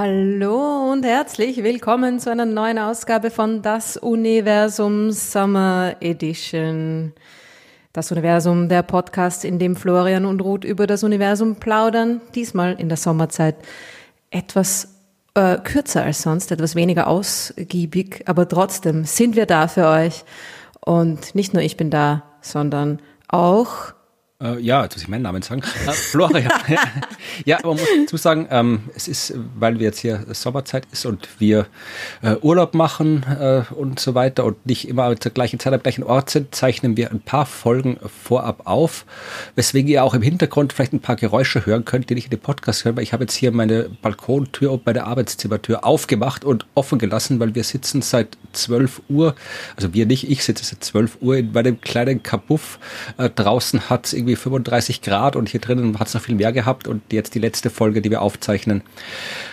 Hallo und herzlich willkommen zu einer neuen Ausgabe von Das Universum Summer Edition. Das Universum, der Podcast, in dem Florian und Ruth über das Universum plaudern, diesmal in der Sommerzeit etwas äh, kürzer als sonst, etwas weniger ausgiebig, aber trotzdem sind wir da für euch. Und nicht nur ich bin da, sondern auch äh, ja, jetzt muss ich meinen Namen sagen. Äh, Florian. ja, aber man muss dazu sagen, ähm, es ist, weil wir jetzt hier Sommerzeit ist und wir äh, Urlaub machen äh, und so weiter und nicht immer zur gleichen Zeit am gleichen Ort sind, zeichnen wir ein paar Folgen vorab auf, weswegen ihr auch im Hintergrund vielleicht ein paar Geräusche hören könnt, die nicht in den Podcast hören, weil ich habe jetzt hier meine Balkontür und meine Arbeitszimmertür aufgemacht und offen gelassen, weil wir sitzen seit 12 Uhr, also wir nicht, ich sitze seit 12 Uhr in meinem kleinen Kabuff. Äh, draußen hat es irgendwie 35 Grad und hier drinnen hat es noch viel mehr gehabt und jetzt die letzte Folge, die wir aufzeichnen,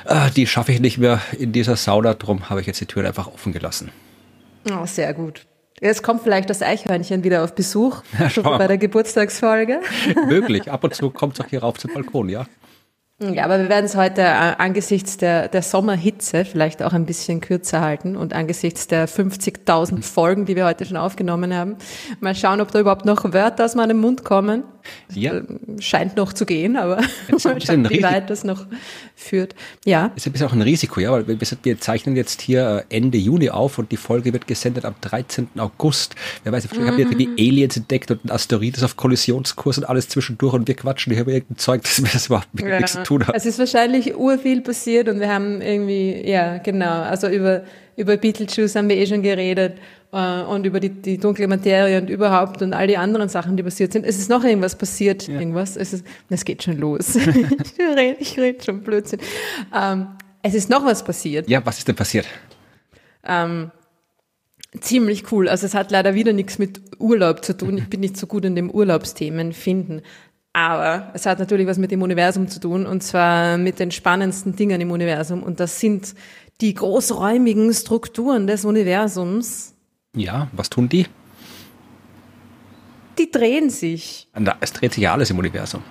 äh, die schaffe ich nicht mehr in dieser Sauna, darum habe ich jetzt die Tür einfach offen gelassen. Oh, sehr gut. Jetzt kommt vielleicht das Eichhörnchen wieder auf Besuch, ja, bei der Geburtstagsfolge. Möglich, ab und zu kommt es auch hier rauf zum Balkon, ja. Ja, aber wir werden es heute äh, angesichts der, der Sommerhitze vielleicht auch ein bisschen kürzer halten und angesichts der 50.000 Folgen, die wir heute schon aufgenommen haben, mal schauen, ob da überhaupt noch Wörter aus meinem Mund kommen. Ja. Äh, scheint noch zu gehen, aber mal schauen, wie weit das noch führt. Ja. Ist ein bisschen auch ein Risiko, ja, weil wir zeichnen jetzt hier äh, Ende Juni auf und die Folge wird gesendet am 13. August. Wer weiß, vielleicht mhm. haben wir die Aliens entdeckt und ein Asteroid ist auf Kollisionskurs und alles zwischendurch und wir quatschen hier über irgendein Zeug, das mir das überhaupt ja. nichts tun hat. Es ist wahrscheinlich urviel passiert und wir haben irgendwie, ja, genau, also über, über Beetlejuice haben wir eh schon geredet und über die, die dunkle Materie und überhaupt und all die anderen Sachen, die passiert sind. Es ist noch irgendwas passiert, ja. irgendwas. Es, ist, es geht schon los. ich rede red schon Blödsinn. Ähm, es ist noch was passiert. Ja, was ist denn passiert? Ähm, ziemlich cool. Also es hat leider wieder nichts mit Urlaub zu tun. Ich bin nicht so gut in dem Urlaubsthemen finden. Aber es hat natürlich was mit dem Universum zu tun und zwar mit den spannendsten Dingen im Universum. Und das sind die großräumigen Strukturen des Universums. Ja, was tun die? Die drehen sich. Es dreht sich ja alles im Universum.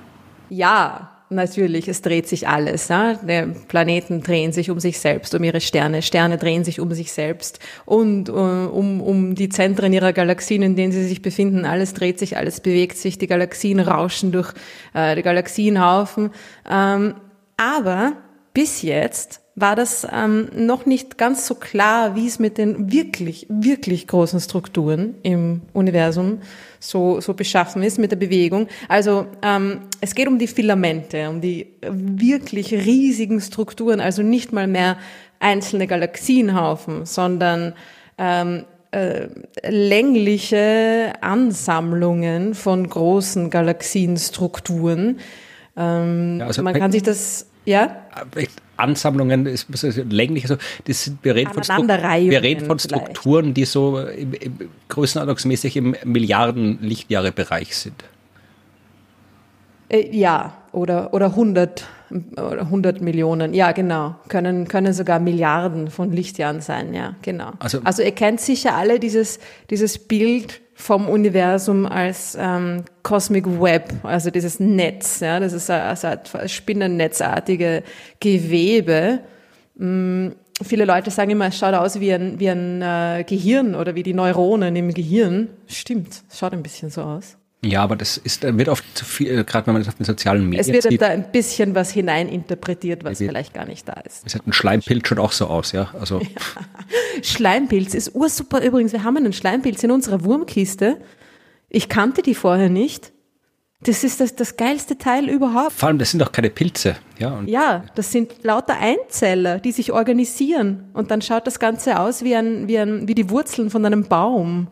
Ja, natürlich, es dreht sich alles. Ja? Die Planeten drehen sich um sich selbst, um ihre Sterne. Sterne drehen sich um sich selbst und uh, um, um die Zentren ihrer Galaxien, in denen sie sich befinden. Alles dreht sich, alles bewegt sich. Die Galaxien rauschen durch äh, die Galaxienhaufen. Ähm, aber bis jetzt war das ähm, noch nicht ganz so klar, wie es mit den wirklich, wirklich großen Strukturen im Universum so, so beschaffen ist mit der Bewegung. Also ähm, es geht um die Filamente, um die wirklich riesigen Strukturen, also nicht mal mehr einzelne Galaxienhaufen, sondern ähm, äh, längliche Ansammlungen von großen Galaxienstrukturen. Ähm, ja, also man kann sich das, ja? Ansammlungen, ist, länglich, also das sind, wir reden von, wir reden von Strukturen, die so im, im größenordnungsmäßig im Milliarden Lichtjahre Bereich sind. Äh, ja, oder, oder 100, oder 100 Millionen, ja genau, können, können sogar Milliarden von Lichtjahren sein, ja genau. Also, also ihr kennt sicher alle dieses, dieses Bild vom Universum als ähm, Cosmic Web, also dieses Netz, ja, das ist also ein spinnennetzartige Gewebe. Mm, viele Leute sagen immer, es schaut aus wie ein, wie ein äh, Gehirn oder wie die Neuronen im Gehirn. Stimmt, es schaut ein bisschen so aus. Ja, aber das ist, wird oft zu viel, äh, gerade wenn man das auf den sozialen Medien sieht. Es wird da ein bisschen was hineininterpretiert, was vielleicht gar nicht da ist. Es hat ein Schleimpilz schon auch so aus, ja. Also. Ja. Schleimpilz ist ursuper übrigens. Wir haben einen Schleimpilz in unserer Wurmkiste. Ich kannte die vorher nicht. Das ist das, das geilste Teil überhaupt. Vor allem, das sind doch keine Pilze. Ja, ja, das sind lauter Einzeller, die sich organisieren. Und dann schaut das Ganze aus wie, ein, wie, ein, wie die Wurzeln von einem Baum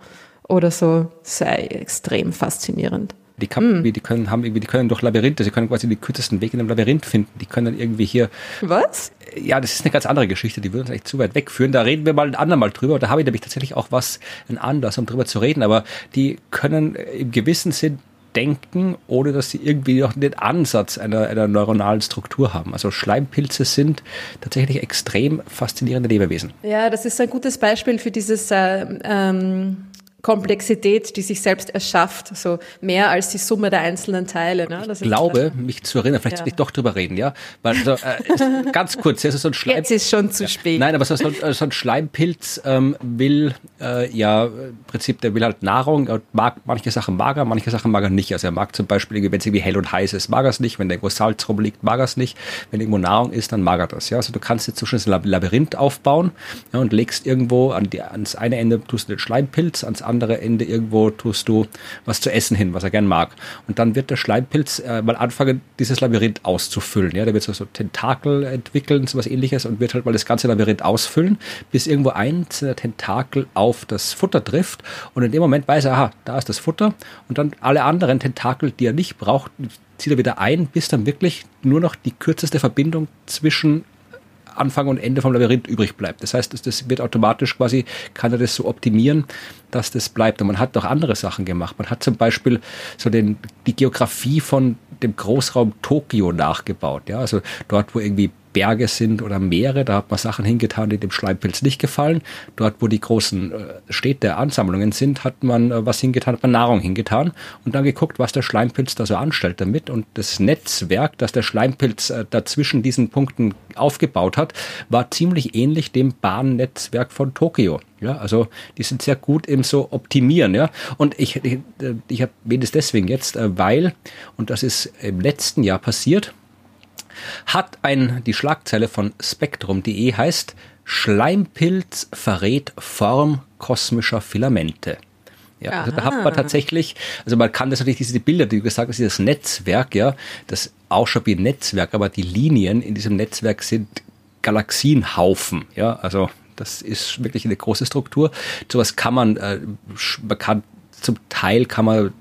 oder so. Sei extrem faszinierend. Die, kann, hm. die können haben irgendwie, die können durch Labyrinthe, sie können quasi den kürzesten Weg in einem Labyrinth finden. Die können dann irgendwie hier. Was? Ja, das ist eine ganz andere Geschichte, die würde uns eigentlich zu weit wegführen. Da reden wir mal ein andermal drüber. Da habe ich nämlich tatsächlich auch was, ein Anlass, um drüber zu reden. Aber die können im gewissen Sinn denken, ohne dass sie irgendwie noch den Ansatz einer, einer neuronalen Struktur haben. Also Schleimpilze sind tatsächlich extrem faszinierende Lebewesen. Ja, das ist ein gutes Beispiel für dieses äh, ähm, Komplexität, die sich selbst erschafft, so mehr als die Summe der einzelnen Teile. Ne? Das ich glaube, mich zu erinnern, vielleicht ja. soll ich doch drüber reden, ja? Weil so, äh, ganz kurz, also so ein Schleim. Jetzt ist schon zu spät. Nein, aber so, so, so ein Schleimpilz ähm, will äh, ja im Prinzip, der will halt Nahrung und mag manche Sachen mag er, manche Sachen mag er nicht. Also er mag zum Beispiel, wenn es irgendwie hell und heiß ist, mag er es nicht. Wenn irgendwo Salz rumliegt, mag er es nicht. Wenn irgendwo Nahrung ist, dann mag er das. Ja? Also du kannst jetzt zwischen ein Labyrinth aufbauen ja, und legst irgendwo an die, ans eine Ende tust du den Schleimpilz, ans andere Ende irgendwo tust du was zu essen hin, was er gern mag. Und dann wird der Schleimpilz äh, mal anfangen, dieses Labyrinth auszufüllen. Ja, der wird so, so Tentakel entwickeln, so was ähnliches und wird halt mal das ganze Labyrinth ausfüllen, bis irgendwo einzelner Tentakel auf das Futter trifft. Und in dem Moment weiß er, aha, da ist das Futter. Und dann alle anderen Tentakel, die er nicht braucht, zieht er wieder ein, bis dann wirklich nur noch die kürzeste Verbindung zwischen Anfang und Ende vom Labyrinth übrig bleibt. Das heißt, das wird automatisch quasi, kann er das so optimieren, dass das bleibt. Und man hat doch andere Sachen gemacht. Man hat zum Beispiel so den, die Geografie von dem Großraum Tokio nachgebaut. Ja, also dort, wo irgendwie Berge sind oder Meere, da hat man Sachen hingetan, die dem Schleimpilz nicht gefallen. Dort, wo die großen äh, Städte, Ansammlungen sind, hat man äh, was hingetan, hat man Nahrung hingetan und dann geguckt, was der Schleimpilz da so anstellt damit. Und das Netzwerk, das der Schleimpilz äh, dazwischen diesen Punkten aufgebaut hat, war ziemlich ähnlich dem Bahnnetzwerk von Tokio. Ja, also die sind sehr gut im so optimieren, ja. Und ich, ich, ich erwähne es deswegen jetzt, weil, und das ist im letzten Jahr passiert, hat ein, die Schlagzeile von spektrum.de heißt, Schleimpilz verrät Form kosmischer Filamente. Ja, also da hat man tatsächlich, also man kann das natürlich diese Bilder, die du gesagt hast, dieses Netzwerk, ja, das ausschaut wie ein Netzwerk, aber die Linien in diesem Netzwerk sind Galaxienhaufen, ja, also das ist wirklich eine große Struktur. Sowas kann man, äh, man kann zum Teil kann man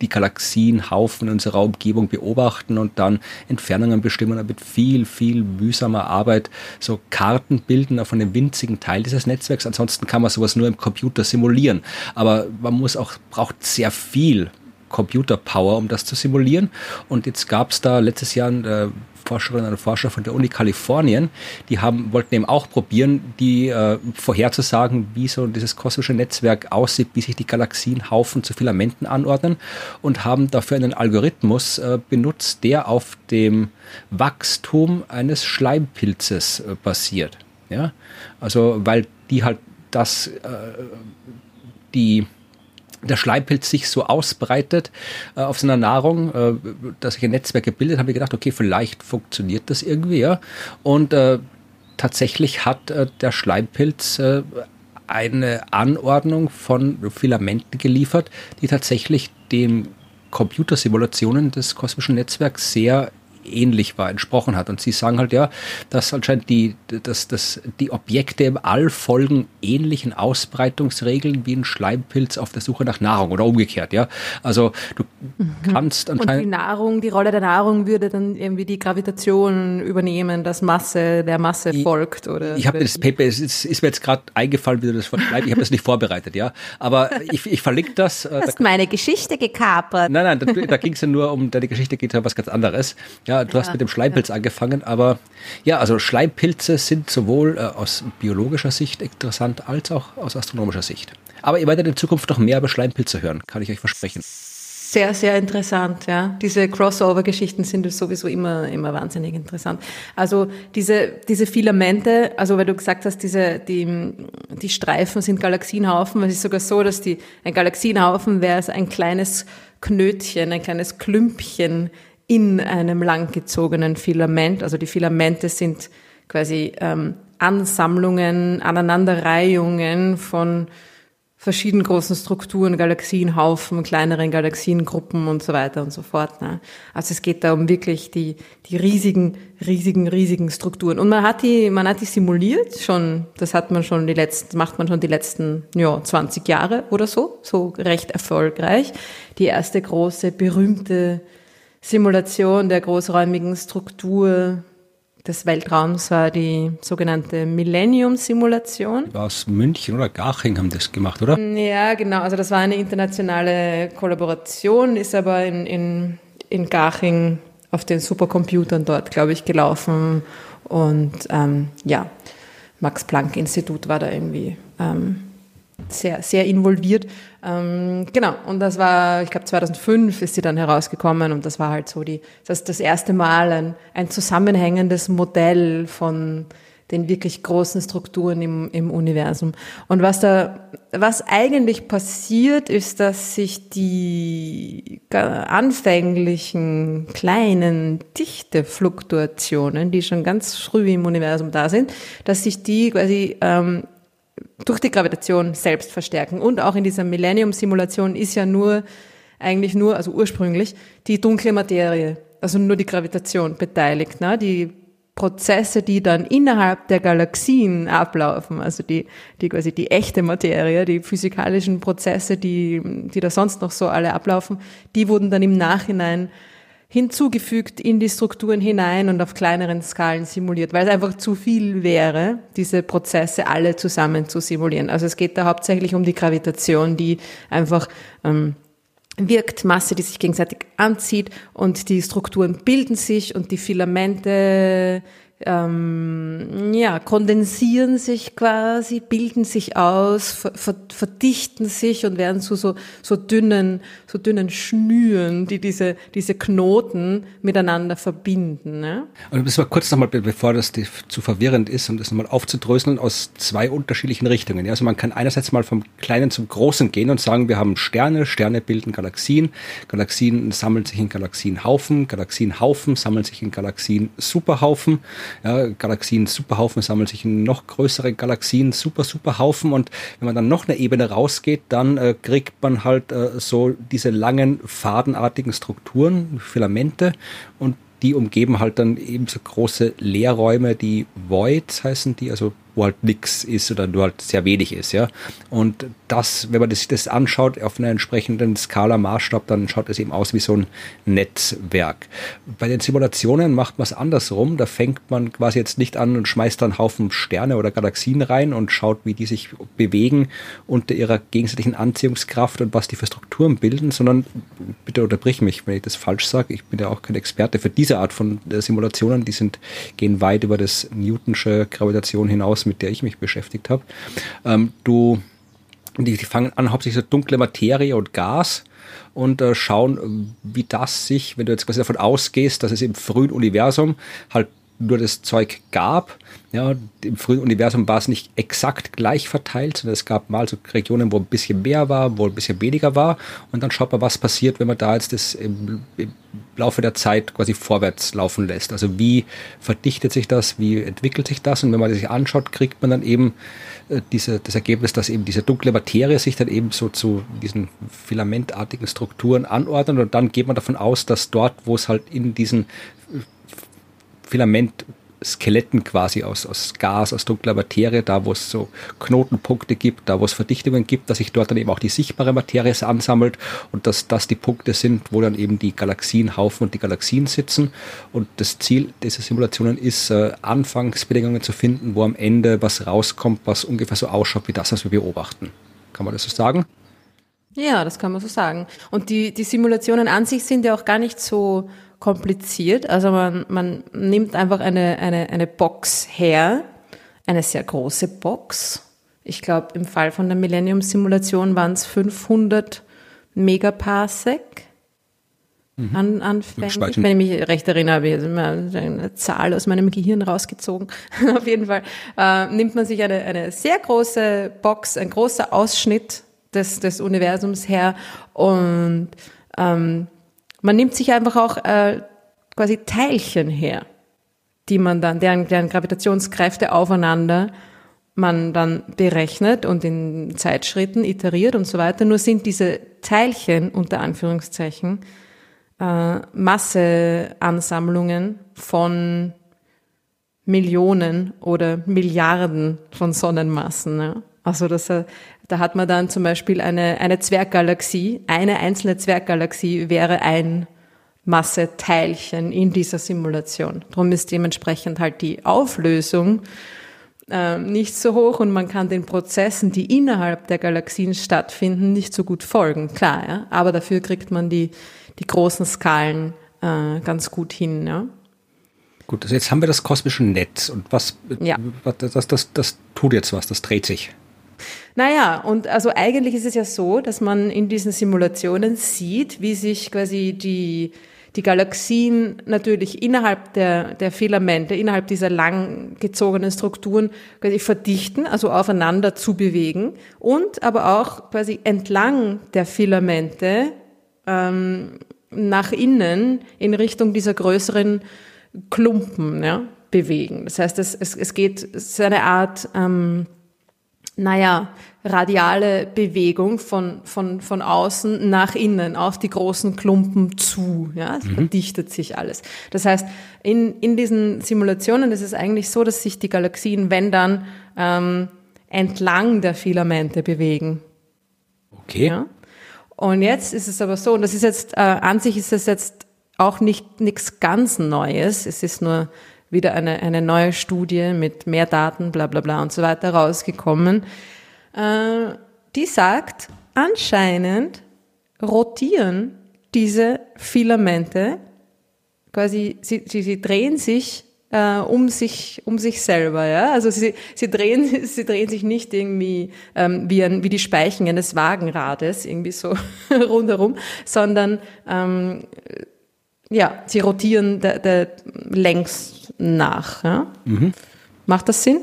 die Galaxienhaufen in unserer Umgebung beobachten und dann Entfernungen bestimmen, mit viel, viel mühsamer Arbeit so Karten bilden auf einem winzigen Teil dieses Netzwerks. Ansonsten kann man sowas nur im Computer simulieren. Aber man muss auch, braucht sehr viel Computerpower, um das zu simulieren. Und jetzt gab es da letztes Jahr äh, Forscherinnen und Forscher von der Uni Kalifornien, die haben, wollten eben auch probieren, die äh, vorherzusagen, wie so dieses kosmische Netzwerk aussieht, wie sich die Galaxienhaufen zu Filamenten anordnen und haben dafür einen Algorithmus äh, benutzt, der auf dem Wachstum eines Schleimpilzes äh, basiert. Ja, also weil die halt das, äh, die der Schleimpilz sich so ausbreitet äh, auf seiner Nahrung, äh, dass sich ein Netzwerk gebildet, haben wir gedacht, okay, vielleicht funktioniert das irgendwie, ja. Und äh, tatsächlich hat äh, der Schleimpilz äh, eine Anordnung von Filamenten geliefert, die tatsächlich den Computersimulationen des kosmischen Netzwerks sehr ähnlich war, entsprochen hat. Und sie sagen halt ja, dass anscheinend die, dass, dass die Objekte im All folgen ähnlichen Ausbreitungsregeln wie ein Schleimpilz auf der Suche nach Nahrung oder umgekehrt, ja. Also du mhm. kannst anscheinend. Und die Nahrung, die Rolle der Nahrung würde dann irgendwie die Gravitation übernehmen, dass Masse der Masse folgt, oder? Ich habe das Paper, es ist, ist, mir jetzt gerade eingefallen, wie du das vorschreibst. Ich habe das nicht vorbereitet, ja. Aber ich, ich verlinke das. Du hast da, meine Geschichte gekapert. Nein, nein, da, da ging es ja nur um, deine Geschichte geht ja um was ganz anderes. Ja, du ja, hast mit dem Schleimpilz ja. angefangen, aber ja, also Schleimpilze sind sowohl äh, aus biologischer Sicht interessant als auch aus astronomischer Sicht. Aber ihr werdet in Zukunft noch mehr über Schleimpilze hören, kann ich euch versprechen. Sehr, sehr interessant, ja. Diese Crossover-Geschichten sind sowieso immer, immer wahnsinnig interessant. Also diese, diese Filamente, also weil du gesagt hast, diese, die, die Streifen sind Galaxienhaufen, es ist sogar so, dass die, ein Galaxienhaufen wäre ein kleines Knötchen, ein kleines Klümpchen in einem langgezogenen Filament. Also die Filamente sind quasi ähm, Ansammlungen, Aneinanderreihungen von verschiedenen großen Strukturen, Galaxienhaufen, kleineren Galaxiengruppen und so weiter und so fort. Ne? Also es geht da um wirklich die, die riesigen, riesigen, riesigen Strukturen. Und man hat die, man hat die simuliert schon, das hat man schon die letzten, macht man schon die letzten, ja, 20 Jahre oder so, so recht erfolgreich. Die erste große, berühmte Simulation der großräumigen Struktur des Weltraums war die sogenannte Millennium-Simulation. Aus München oder Garching haben das gemacht, oder? Ja, genau. Also das war eine internationale Kollaboration, ist aber in, in, in Garching auf den Supercomputern dort, glaube ich, gelaufen. Und ähm, ja, Max-Planck-Institut war da irgendwie ähm, sehr, sehr involviert. Ähm, genau, und das war, ich glaube 2005 ist sie dann herausgekommen und das war halt so die, das das erste Mal ein, ein zusammenhängendes Modell von den wirklich großen Strukturen im, im Universum. Und was da, was eigentlich passiert, ist, dass sich die anfänglichen kleinen Dichtefluktuationen, die schon ganz früh im Universum da sind, dass sich die quasi ähm, durch die Gravitation selbst verstärken. Und auch in dieser Millennium-Simulation ist ja nur, eigentlich nur, also ursprünglich, die dunkle Materie, also nur die Gravitation beteiligt. Ne? Die Prozesse, die dann innerhalb der Galaxien ablaufen, also die, die quasi die echte Materie, die physikalischen Prozesse, die, die da sonst noch so alle ablaufen, die wurden dann im Nachhinein hinzugefügt in die Strukturen hinein und auf kleineren Skalen simuliert, weil es einfach zu viel wäre, diese Prozesse alle zusammen zu simulieren. Also es geht da hauptsächlich um die Gravitation, die einfach ähm, wirkt, Masse, die sich gegenseitig anzieht und die Strukturen bilden sich und die Filamente ähm, ja, kondensieren sich quasi, bilden sich aus, ver, ver, verdichten sich und werden zu so, so dünnen, so dünnen Schnüren, die diese, diese Knoten miteinander verbinden. Ne? Und das war kurz nochmal, bevor das zu verwirrend ist, um das nochmal aufzudröseln, aus zwei unterschiedlichen Richtungen. Ja, also man kann einerseits mal vom Kleinen zum Großen gehen und sagen, wir haben Sterne, Sterne bilden Galaxien, Galaxien sammeln sich in Galaxienhaufen, Galaxienhaufen sammeln sich in Galaxien-Superhaufen ja, Galaxien Superhaufen sammeln sich in noch größere Galaxien Super Superhaufen und wenn man dann noch eine Ebene rausgeht, dann äh, kriegt man halt äh, so diese langen fadenartigen Strukturen, Filamente. Und die umgeben halt dann eben so große Leerräume, die Voids heißen die, also wo halt nichts ist oder nur halt sehr wenig ist, ja. Und das, wenn man sich das anschaut auf einer entsprechenden Skala Maßstab, dann schaut es eben aus wie so ein Netzwerk. Bei den Simulationen macht man es andersrum. Da fängt man quasi jetzt nicht an und schmeißt dann Haufen Sterne oder Galaxien rein und schaut, wie die sich bewegen unter ihrer gegenseitigen Anziehungskraft und was die für Strukturen bilden, sondern bitte unterbrich mich, wenn ich das falsch sage. Ich bin ja auch kein Experte für diese Art von äh, Simulationen. Die sind, gehen weit über das Newtonsche Gravitation hinaus mit der ich mich beschäftigt habe. Ähm, du, die, die, fangen an, hauptsächlich so dunkle Materie und Gas und äh, schauen, wie das sich, wenn du jetzt quasi davon ausgehst, dass es im frühen Universum halt nur das Zeug gab. Ja, im frühen Universum war es nicht exakt gleich verteilt, sondern es gab mal so Regionen, wo ein bisschen mehr war, wo ein bisschen weniger war. Und dann schaut man, was passiert, wenn man da jetzt das im, im Laufe der Zeit quasi vorwärts laufen lässt. Also wie verdichtet sich das, wie entwickelt sich das? Und wenn man das sich anschaut, kriegt man dann eben äh, diese, das Ergebnis, dass eben diese dunkle Materie sich dann eben so zu diesen filamentartigen Strukturen anordnet. Und dann geht man davon aus, dass dort, wo es halt in diesen Filamentskeletten quasi aus, aus Gas, aus dunkler Materie, da wo es so Knotenpunkte gibt, da wo es Verdichtungen gibt, dass sich dort dann eben auch die sichtbare Materie ansammelt und dass das die Punkte sind, wo dann eben die Galaxienhaufen und die Galaxien sitzen. Und das Ziel dieser Simulationen ist, äh, Anfangsbedingungen zu finden, wo am Ende was rauskommt, was ungefähr so ausschaut wie das, was wir beobachten. Kann man das so sagen? Ja, das kann man so sagen. Und die, die Simulationen an sich sind ja auch gar nicht so kompliziert. Also man, man nimmt einfach eine, eine, eine Box her, eine sehr große Box. Ich glaube, im Fall von der Millennium-Simulation waren es 500 Megaparsec mhm. an, anfänglich. Wenn ich mich recht erinnere, habe ich eine Zahl aus meinem Gehirn rausgezogen. Auf jeden Fall äh, nimmt man sich eine, eine sehr große Box, ein großer Ausschnitt des, des Universums her und ähm, man nimmt sich einfach auch äh, quasi Teilchen her, die man dann, deren, deren Gravitationskräfte aufeinander man dann berechnet und in Zeitschritten iteriert und so weiter. Nur sind diese Teilchen unter Anführungszeichen äh, Masseansammlungen von Millionen oder Milliarden von Sonnenmassen. Ja. Also das, äh, da hat man dann zum Beispiel eine, eine Zwerggalaxie. Eine einzelne Zwerggalaxie wäre ein Masseteilchen in dieser Simulation. Darum ist dementsprechend halt die Auflösung äh, nicht so hoch und man kann den Prozessen, die innerhalb der Galaxien stattfinden, nicht so gut folgen. Klar, ja? aber dafür kriegt man die, die großen Skalen äh, ganz gut hin. Ja? Gut, also jetzt haben wir das kosmische Netz und was, ja. was das, das, das tut jetzt was, das dreht sich. Naja, und also eigentlich ist es ja so, dass man in diesen Simulationen sieht, wie sich quasi die, die Galaxien natürlich innerhalb der, der Filamente, innerhalb dieser langgezogenen Strukturen quasi verdichten, also aufeinander zu bewegen und aber auch quasi entlang der Filamente ähm, nach innen in Richtung dieser größeren Klumpen ja, bewegen. Das heißt, es, es, es geht, es ist eine Art, ähm, naja, radiale Bewegung von, von, von außen nach innen auf die großen Klumpen zu. Ja, es mhm. verdichtet sich alles. Das heißt, in, in diesen Simulationen ist es eigentlich so, dass sich die Galaxien, wenn dann, ähm, entlang der Filamente bewegen. Okay. Ja? Und jetzt ist es aber so, und das ist jetzt, äh, an sich ist es jetzt auch nicht nichts ganz Neues. Es ist nur wieder eine, eine neue Studie mit mehr Daten, bla bla bla und so weiter rausgekommen. Äh, die sagt, anscheinend rotieren diese Filamente, quasi, sie, sie, sie drehen sich äh, um sich um sich selber ja also sie sie drehen sie drehen sich nicht irgendwie ähm, wie ein, wie die Speichen eines Wagenrades irgendwie so rundherum sondern ähm, ja sie rotieren der, der längs nach ja? Mhm. macht das Sinn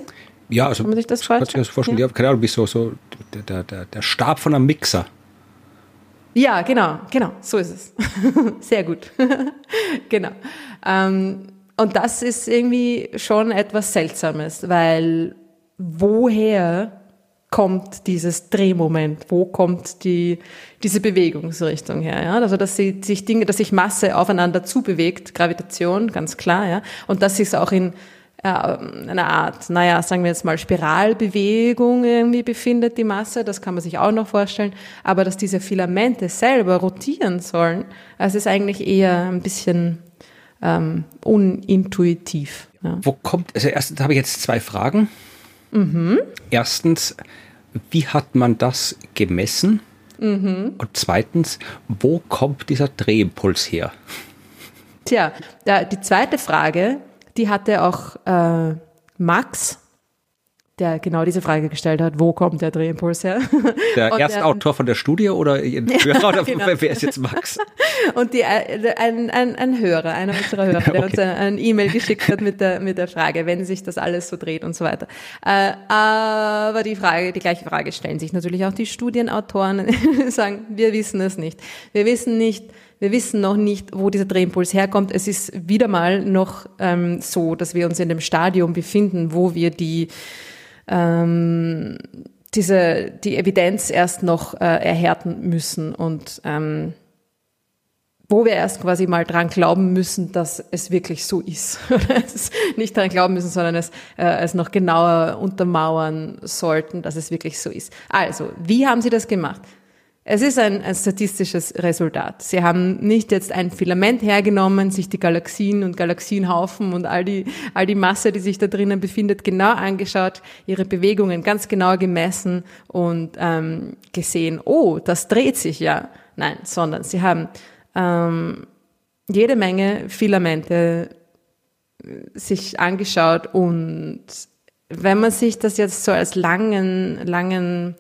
ja also kann man sich das vorstellen? Kann sich das vorstellen ja. keine Ahnung wie so so der, der, der Stab von einem Mixer ja, genau, genau, so ist es. Sehr gut. genau. Ähm, und das ist irgendwie schon etwas Seltsames, weil woher kommt dieses Drehmoment? Wo kommt die, diese Bewegungsrichtung her? Ja? Also, dass sie, sich Dinge, dass sich Masse aufeinander zubewegt, Gravitation, ganz klar, ja. Und dass sich es auch in äh, einer Art, naja, sagen wir jetzt mal Spiralbewegung irgendwie befindet, die Masse, das kann man sich auch noch vorstellen. Aber dass diese Filamente selber rotieren sollen, das ist eigentlich eher ein bisschen ähm, unintuitiv. Ja. Wo kommt, also erstens habe ich jetzt zwei Fragen. Mhm. Erstens, wie hat man das gemessen? Mhm. Und zweitens, wo kommt dieser Drehimpuls her? Tja, die zweite Frage, die hatte auch äh, Max der genau diese Frage gestellt hat, wo kommt der Drehimpuls her? Der erste der, Autor von der Studie oder ein Hörer oder genau. wer ist jetzt Max? Und die, äh, ein, ein, ein Hörer, einer unserer Hörer, der okay. uns ein E-Mail geschickt hat mit der, mit der Frage, wenn sich das alles so dreht und so weiter. Äh, aber die Frage, die gleiche Frage stellen sich natürlich auch die Studienautoren, sagen, wir wissen es nicht. Wir wissen nicht, wir wissen noch nicht, wo dieser Drehimpuls herkommt. Es ist wieder mal noch ähm, so, dass wir uns in dem Stadium befinden, wo wir die ähm, diese, die Evidenz erst noch äh, erhärten müssen und ähm, wo wir erst quasi mal dran glauben müssen, dass es wirklich so ist. nicht dran glauben müssen, sondern es, äh, es noch genauer untermauern sollten, dass es wirklich so ist. Also, wie haben Sie das gemacht? Es ist ein, ein, statistisches Resultat. Sie haben nicht jetzt ein Filament hergenommen, sich die Galaxien und Galaxienhaufen und all die, all die Masse, die sich da drinnen befindet, genau angeschaut, ihre Bewegungen ganz genau gemessen und ähm, gesehen, oh, das dreht sich ja. Nein, sondern sie haben ähm, jede Menge Filamente äh, sich angeschaut und wenn man sich das jetzt so als langen, langen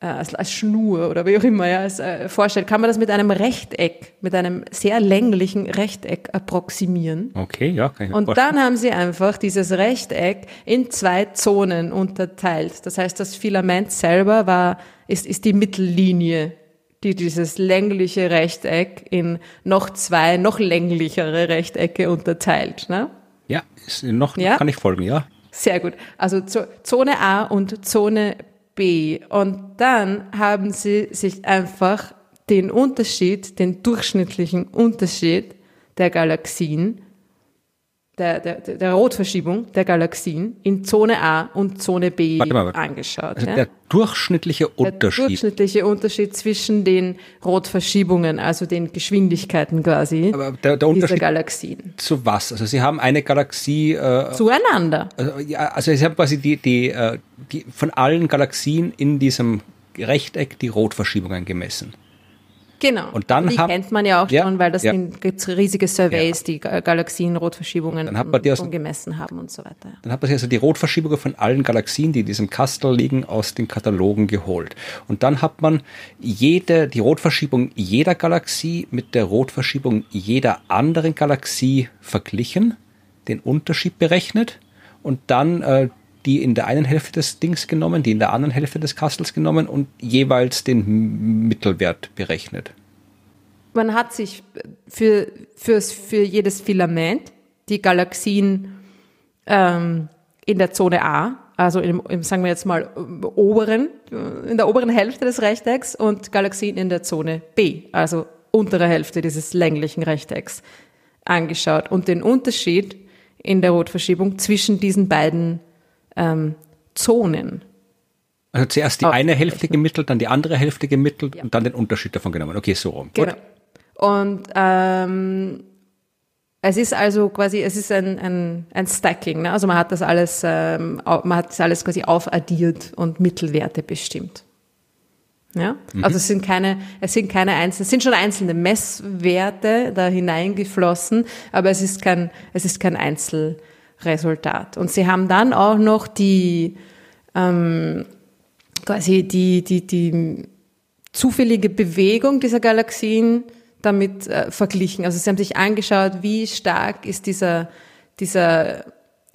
als, als Schnur oder wie auch immer ja, es, äh, vorstellt, kann man das mit einem Rechteck, mit einem sehr länglichen Rechteck approximieren. Okay, ja. Kann ich Und vorstellen. dann haben sie einfach dieses Rechteck in zwei Zonen unterteilt. Das heißt, das Filament selber war, ist, ist die Mittellinie, die dieses längliche Rechteck in noch zwei, noch länglichere Rechtecke unterteilt. Ne? Ja, noch, ja? kann ich folgen, ja. Sehr gut. Also Zone A und Zone B. Und dann haben sie sich einfach den Unterschied, den durchschnittlichen Unterschied der Galaxien, der, der, der Rotverschiebung der Galaxien in Zone A und Zone B warte mal, warte. angeschaut. Also ja? Der durchschnittliche Unterschied. Der durchschnittliche Unterschied zwischen den Rotverschiebungen, also den Geschwindigkeiten quasi Aber der, der dieser Galaxien. Zu was? Also Sie haben eine Galaxie äh, zueinander. Also, ja, also Sie haben quasi die, die, äh, die von allen Galaxien in diesem Rechteck die Rotverschiebungen gemessen. Genau. Und dann die hab, kennt man ja auch ja, schon, weil das ja. sind riesige Surveys, die Ga- Galaxien, Rotverschiebungen Dann hat man die aus- gemessen haben und so weiter. Dann hat man sich also die Rotverschiebungen von allen Galaxien, die in diesem Kastel liegen, aus den Katalogen geholt. Und dann hat man jede, die Rotverschiebung jeder Galaxie mit der Rotverschiebung jeder anderen Galaxie verglichen, den Unterschied berechnet und dann äh, die in der einen Hälfte des Dings genommen, die in der anderen Hälfte des Kastels genommen und jeweils den Mittelwert berechnet. Man hat sich für, fürs, für jedes Filament die Galaxien ähm, in der Zone A, also im, im, sagen wir jetzt mal oberen, äh, in der oberen Hälfte des Rechtecks und Galaxien in der Zone B, also untere Hälfte dieses länglichen Rechtecks angeschaut und den Unterschied in der Rotverschiebung zwischen diesen beiden ähm, Zonen. Also zuerst die eine Hälfte gemittelt, dann die andere Hälfte gemittelt und dann den Unterschied davon genommen. Okay, so rum. Genau. Gut. Und ähm, es ist also quasi, es ist ein, ein, ein Stacking. Ne? Also man hat das alles, ähm, man hat das alles quasi aufaddiert und Mittelwerte bestimmt. Ja? Also es sind keine, es sind keine einzelnen, es sind schon einzelne Messwerte da hineingeflossen, aber es ist kein, es ist kein Einzelresultat. Und sie haben dann auch noch die, ähm, quasi die, die, die zufällige Bewegung dieser Galaxien damit äh, verglichen. Also sie haben sich angeschaut, wie stark ist dieser, dieser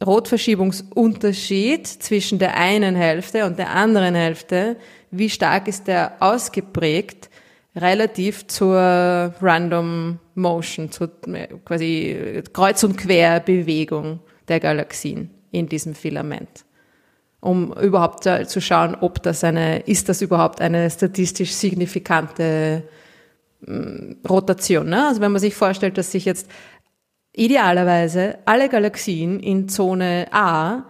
Rotverschiebungsunterschied zwischen der einen Hälfte und der anderen Hälfte, wie stark ist der ausgeprägt relativ zur Random Motion, zur äh, quasi Kreuz- und Querbewegung der Galaxien in diesem Filament um überhaupt zu schauen, ob das eine, ist das überhaupt eine statistisch signifikante ähm, Rotation. Ne? Also wenn man sich vorstellt, dass sich jetzt idealerweise alle Galaxien in Zone A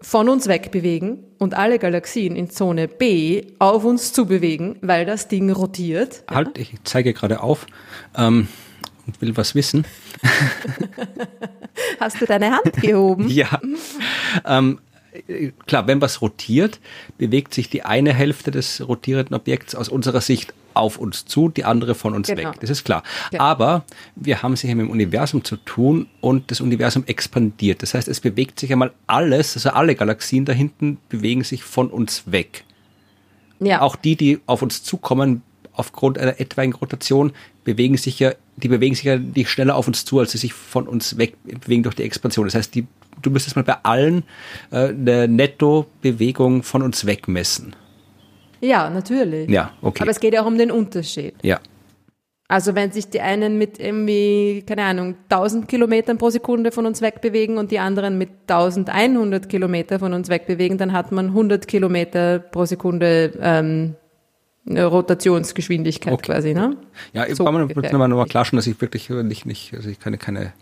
von uns wegbewegen und alle Galaxien in Zone B auf uns zubewegen, weil das Ding rotiert. Halt, ich zeige gerade auf ähm, und will was wissen. Hast du deine Hand gehoben? Ja. Ähm, äh, klar, wenn was rotiert, bewegt sich die eine Hälfte des rotierenden Objekts aus unserer Sicht auf uns zu, die andere von uns Genau. weg. Das ist klar. Ja. Aber wir haben es hier mit dem Universum zu tun und das Universum expandiert. Das heißt, es bewegt sich einmal alles, also alle Galaxien da hinten bewegen sich von uns weg. Ja. Auch die, die auf uns zukommen, aufgrund einer etwaigen Rotation, bewegen sich ja, die bewegen sich ja nicht schneller auf uns zu, als sie sich von uns weg bewegen durch die Expansion. Das heißt, die, du müsstest mal bei allen äh, eine Netto-Bewegung von uns wegmessen. ja, natürlich. Ja, okay. Aber es geht ja auch um den Unterschied. Ja. Also wenn sich die einen mit irgendwie, keine Ahnung, 1000 Kilometern pro Sekunde von uns wegbewegen und die anderen mit 1100 Kilometer von uns wegbewegen, dann hat man 100 Kilometer pro Sekunde ähm, Rotationsgeschwindigkeit Okay. quasi, ne? Ja, ich So kann ungefähr. nochmal noch klarstellen, dass ich wirklich nicht, nicht, also ich keine, keine,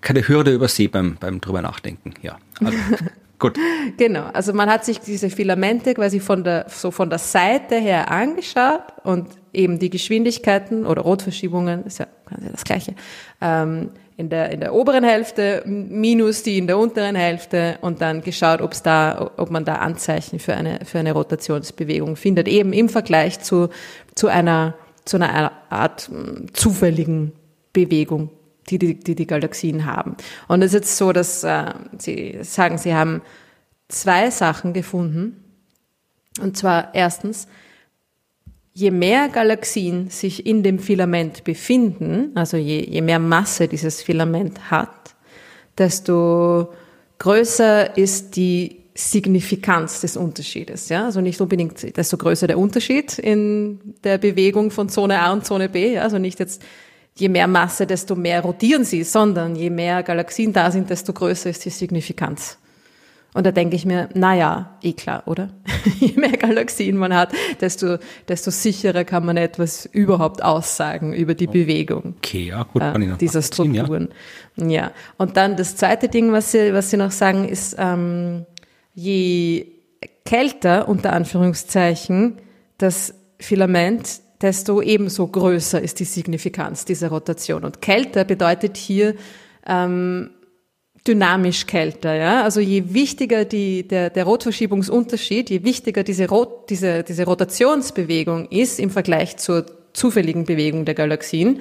keine Hürde übersehe beim, beim drüber nachdenken. Ja. Also, gut. Genau, also man hat sich diese Filamente quasi von der, so von der Seite her angeschaut und eben die Geschwindigkeiten oder Rotverschiebungen, ist ja quasi das Gleiche, ähm, in der, in der oberen Hälfte minus die in der unteren Hälfte und dann geschaut, ob's da, ob man da Anzeichen für eine, für eine Rotationsbewegung findet, eben im Vergleich zu, zu einer, zu einer Art zufälligen Bewegung, die die, die, die Galaxien haben. Und es ist jetzt so, dass äh, Sie sagen, Sie haben zwei Sachen gefunden. Und zwar erstens, je mehr Galaxien sich in dem Filament befinden, also je, je mehr Masse dieses Filament hat, desto größer ist die Signifikanz des Unterschiedes. Ja? Also nicht unbedingt, desto größer der Unterschied in der Bewegung von Zone A und Zone B. Ja? Also nicht jetzt je mehr Masse, desto mehr rotieren sie, sondern je mehr Galaxien da sind, desto größer ist die Signifikanz. Und da denke ich mir, na ja, eh klar, oder? Je mehr Galaxien man hat, desto, desto sicherer kann man etwas überhaupt aussagen über die Bewegung Okay, ja, gut, äh, dieser nachvollziehen, ja. Strukturen. Ja. Und dann das zweite Ding, was Sie, was Sie noch sagen, ist, ähm, je kälter, unter Anführungszeichen, das Filament, desto ebenso größer ist die Signifikanz dieser Rotation. Und kälter bedeutet hier ähm, dynamisch kälter, ja. Also je wichtiger die, der, der Rotverschiebungsunterschied, je wichtiger diese, Rot, diese, diese Rotationsbewegung ist im Vergleich zur zufälligen Bewegung der Galaxien,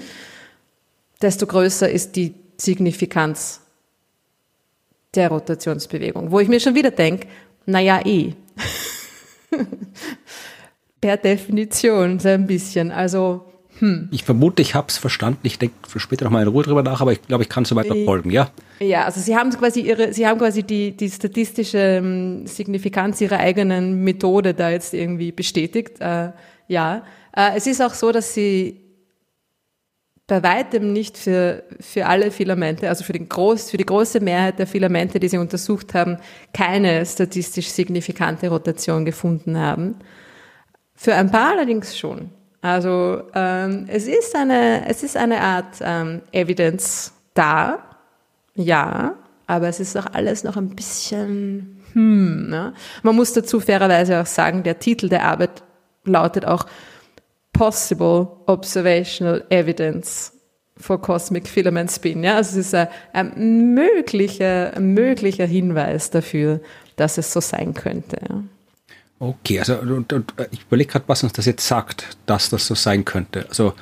desto größer ist die Signifikanz der Rotationsbewegung. Wo ich mir schon wieder denke, naja, eh. per Definition so ein bisschen. Also hm. Ich vermute, ich habe es verstanden. Ich denke später noch mal in Ruhe drüber nach, aber ich glaube, ich kann so weiter folgen, ja? Ja, also Sie haben quasi Ihre, Sie haben quasi die, die statistische ähm, Signifikanz Ihrer eigenen Methode da jetzt irgendwie bestätigt. Äh, ja, äh, es ist auch so, dass Sie bei weitem nicht für, für alle Filamente, also für, den Groß, für die große Mehrheit der Filamente, die Sie untersucht haben, keine statistisch signifikante Rotation gefunden haben. Für ein paar allerdings schon. Also ähm, es, ist eine, es ist eine Art ähm, Evidence da, ja, aber es ist auch alles noch ein bisschen, hm. Ne? Man muss dazu fairerweise auch sagen, der Titel der Arbeit lautet auch Possible Observational Evidence for Cosmic Filament Spin. Ja? Also es ist ein, ein, möglicher, ein möglicher Hinweis dafür, dass es so sein könnte. Ja? Okay, also und, und, äh, ich überlege gerade, was uns das jetzt sagt, dass das so sein könnte. Also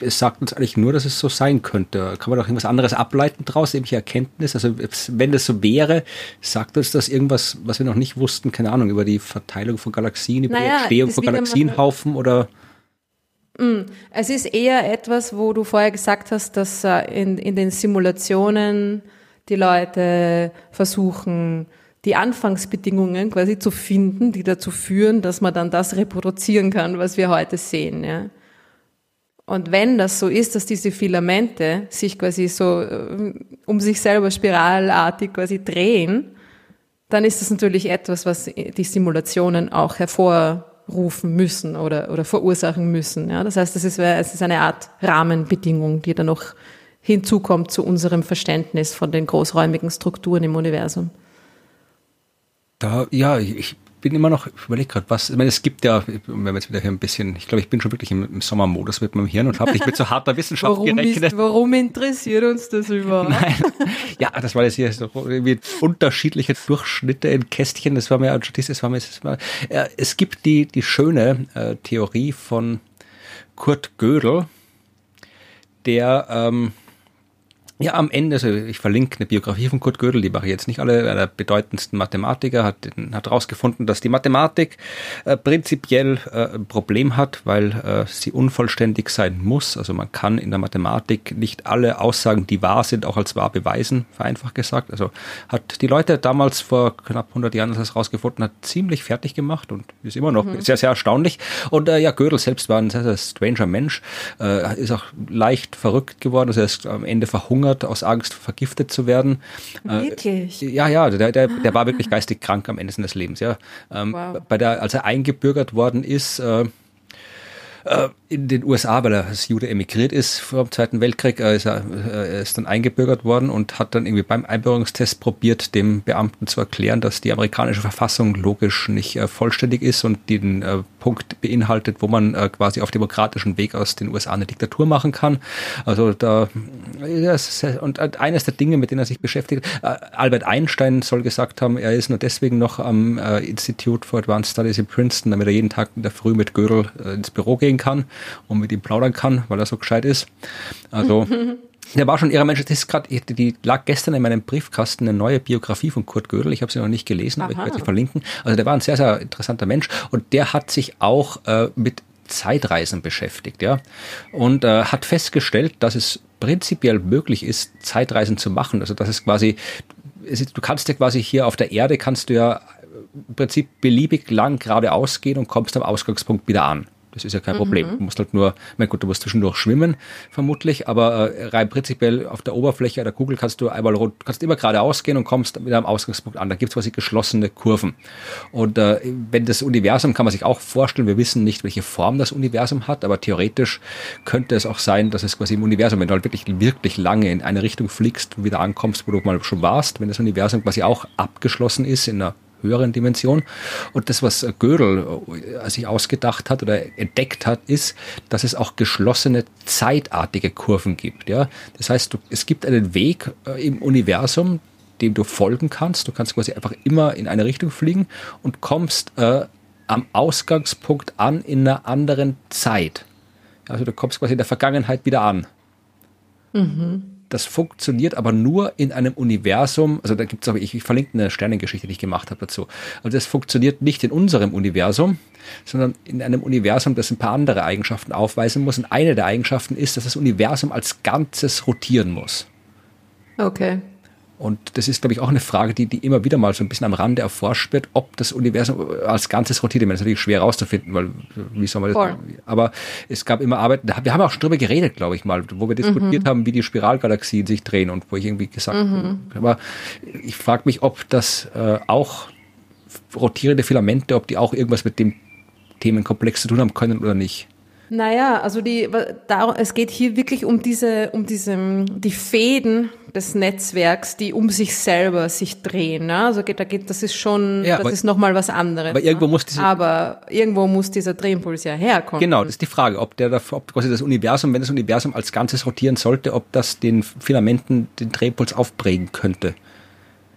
es sagt uns eigentlich nur, dass es so sein könnte. Kann man doch irgendwas anderes ableiten daraus, irgendwelche Erkenntnis? Also wenn das so wäre, sagt uns das irgendwas, was wir noch nicht wussten, keine Ahnung, über die Verteilung von Galaxien, über naja, die Entstehung von Galaxienhaufen oder? Mm, es ist eher etwas, wo du vorher gesagt hast, dass äh, in, in den Simulationen die Leute versuchen, die Anfangsbedingungen quasi zu finden, die dazu führen, dass man dann das reproduzieren kann, was wir heute sehen. Ja. Und wenn das so ist, dass diese Filamente sich quasi so äh, um sich selber spiralartig quasi drehen, dann ist das natürlich etwas, was die Simulationen auch hervorrufen müssen oder, oder verursachen müssen. Ja. Das heißt, das ist, es ist eine Art Rahmenbedingung, die dann noch hinzukommt zu unserem Verständnis von den großräumigen Strukturen im Universum. Da, ja, ich bin immer noch, ich überlege gerade, was, ich meine, es gibt ja, wenn wir jetzt wieder hier ein bisschen, ich glaube, ich bin schon wirklich im, im Sommermodus mit meinem Hirn und habe nicht mit so harter Wissenschaft warum gerechnet. Ist, warum interessiert uns das überhaupt? Nein, ja, das war jetzt hier so irgendwie unterschiedliche Durchschnitte in Kästchen, das war mir, das war mir, das war, äh, es gibt die, die schöne äh, Theorie von Kurt Gödel, der, ähm, ja, am Ende, also ich verlinke eine Biografie von Kurt Gödel, die mache ich jetzt nicht alle, einer der bedeutendsten Mathematiker, hat, hat herausgefunden, dass die Mathematik äh, prinzipiell äh, ein Problem hat, weil äh, sie unvollständig sein muss. Also man kann in der Mathematik nicht alle Aussagen, die wahr sind, auch als wahr beweisen, vereinfacht gesagt. Also hat die Leute damals vor knapp 100 Jahren, als er es herausgefunden hat, ziemlich fertig gemacht und ist immer noch mhm. sehr, sehr erstaunlich. Und äh, ja, Gödel selbst war ein sehr, sehr stranger Mensch, äh, ist auch leicht verrückt geworden, also er ist am Ende verhungert verhungert aus Angst, vergiftet zu werden. Äh, wirklich? Ja, ja, der, der, der war wirklich geistig krank am Ende seines Lebens. Ja. Ähm, wow. Bei der, als er eingebürgert worden ist, äh, in den USA, weil er als Jude emigriert ist vor dem Zweiten Weltkrieg, äh, ist er, äh, er ist dann eingebürgert worden und hat dann irgendwie beim Einbürgerungstest probiert, dem Beamten zu erklären, dass die amerikanische Verfassung logisch nicht äh, vollständig ist und den äh, Punkt beinhaltet, wo man äh, quasi auf demokratischen Weg aus den USA eine Diktatur machen kann. Also da das und eines der Dinge, mit denen er sich beschäftigt, Albert Einstein soll gesagt haben, er ist nur deswegen noch am Institute for Advanced Studies in Princeton, damit er jeden Tag in der Früh mit Gödel ins Büro gehen kann und mit ihm plaudern kann, weil er so gescheit ist. Also der war schon ihrer Mensch. Das ist gerade, die lag gestern in meinem Briefkasten eine neue Biografie von Kurt Gödel. Ich habe sie noch nicht gelesen, aber Aha. ich werde sie verlinken. Also der war ein sehr, sehr interessanter Mensch und der hat sich auch äh, mit Zeitreisen beschäftigt, ja, und äh, hat festgestellt, dass es prinzipiell möglich ist, Zeitreisen zu machen. Also dass es quasi, du kannst ja quasi hier auf der Erde kannst du ja im Prinzip beliebig lang geradeaus gehen und kommst am Ausgangspunkt wieder an. Das ist ja kein mhm. Problem. Du musst halt nur, mein Gott, du musst zwischendurch schwimmen, vermutlich, aber äh, rein prinzipiell auf der Oberfläche der Kugel kannst du einmal rund, kannst immer geradeaus gehen und kommst wieder am Ausgangspunkt an. Da gibt es quasi geschlossene Kurven. Und äh, wenn das Universum, kann man sich auch vorstellen, wir wissen nicht, welche Form das Universum hat, aber theoretisch könnte es auch sein, dass es quasi im Universum, wenn du halt wirklich, wirklich lange in eine Richtung fliegst und wieder ankommst, wo du mal schon warst, wenn das Universum quasi auch abgeschlossen ist in einer höheren Dimension. Und das, was Gödel äh, sich ausgedacht hat oder entdeckt hat, ist, dass es auch geschlossene zeitartige Kurven gibt. Ja? Das heißt, du, es gibt einen Weg äh, im Universum, dem du folgen kannst. Du kannst quasi einfach immer in eine Richtung fliegen und kommst äh, am Ausgangspunkt an in einer anderen Zeit. Also du kommst quasi in der Vergangenheit wieder an. Mhm. Das funktioniert aber nur in einem Universum, also da gibt es auch, ich, ich verlinke eine Sternengeschichte, die ich gemacht habe dazu. Also das funktioniert nicht in unserem Universum, sondern in einem Universum, das ein paar andere Eigenschaften aufweisen muss. Und eine der Eigenschaften ist, dass das Universum als Ganzes rotieren muss. Okay. Und das ist, glaube ich, auch eine Frage, die, die immer wieder mal so ein bisschen am Rande erforscht wird, ob das Universum als Ganzes rotiert. Ich meine, das ist natürlich schwer herauszufinden, weil wie soll man das? Voll. Aber es gab immer Arbeiten, wir haben auch schon drüber geredet, glaube ich mal, wo wir diskutiert mhm. haben, wie die Spiralgalaxien sich drehen und wo ich irgendwie gesagt mhm. habe, aber ich frage mich, ob das äh, auch rotierende Filamente, ob die auch irgendwas mit dem Themenkomplex zu tun haben können oder nicht. Naja, also die, da, es geht hier wirklich um diese, um diese, die Fäden des Netzwerks, die um sich selber sich drehen. Ne? Also geht, da geht, das ist schon, ja, das aber, ist nochmal was anderes. Aber irgendwo ne? muss diese, aber irgendwo muss dieser Drehimpuls ja herkommen. Genau, das ist die Frage, ob der, ob quasi das Universum, wenn das Universum als Ganzes rotieren sollte, ob das den Filamenten den Drehimpuls aufprägen könnte.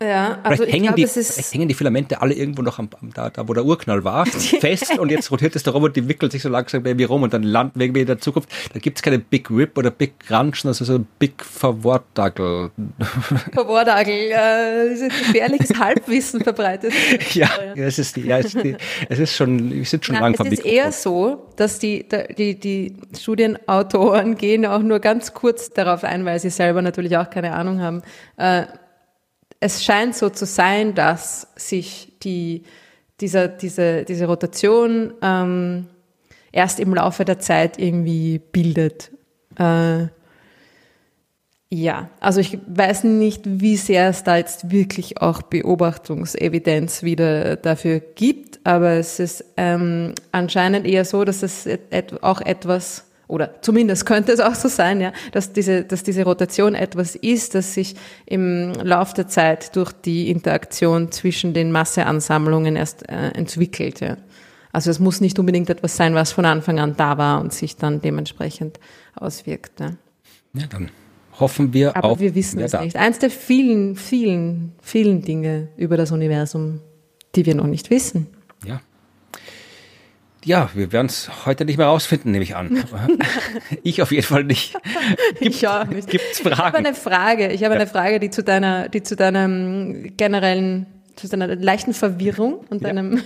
Ja, also vielleicht, hängen glaub, die, vielleicht hängen die Filamente alle irgendwo noch am, da, da, wo der Urknall war, fest und jetzt rotiert es der Robot, die wickelt sich so langsam irgendwie rum und dann landen wir irgendwie in der Zukunft. Da gibt es keine Big Rip oder Big Crunch, also so Big Verwortdagel. Verwortdagel, äh, gefährliches Halbwissen verbreitet. ja, ja, es ist, ja, es ist, es ist schon, wir sind schon lang vom Es ist eher so, dass die, die, die Studienautoren gehen auch nur ganz kurz darauf ein, weil sie selber natürlich auch keine Ahnung haben, äh, es scheint so zu sein, dass sich die, dieser, diese, diese Rotation ähm, erst im Laufe der Zeit irgendwie bildet. Äh, ja, also ich weiß nicht, wie sehr es da jetzt wirklich auch Beobachtungsevidenz wieder dafür gibt, aber es ist ähm, anscheinend eher so, dass es et auch etwas oder zumindest könnte es auch so sein, ja, dass diese, dass diese Rotation etwas ist, das sich im Laufe der Zeit durch die Interaktion zwischen den Masseansammlungen erst äh, entwickelt. Ja. Also es muss nicht unbedingt etwas sein, was von Anfang an da war und sich dann dementsprechend auswirkt. Ja, ja dann hoffen wir Aber auf. Aber wir wissen es da. nicht. Eins der vielen, vielen, vielen Dinge über das Universum, die wir noch nicht wissen. Ja. Ja, wir werden es heute nicht mehr rausfinden, nehme ich an. ich auf jeden Fall nicht. Gibt, ich auch. Gibt's Fragen? Ich habe eine Frage. Ich habe ja. eine Frage, die zu deiner, die zu deinem generellen, zu deiner leichten Verwirrung und deinem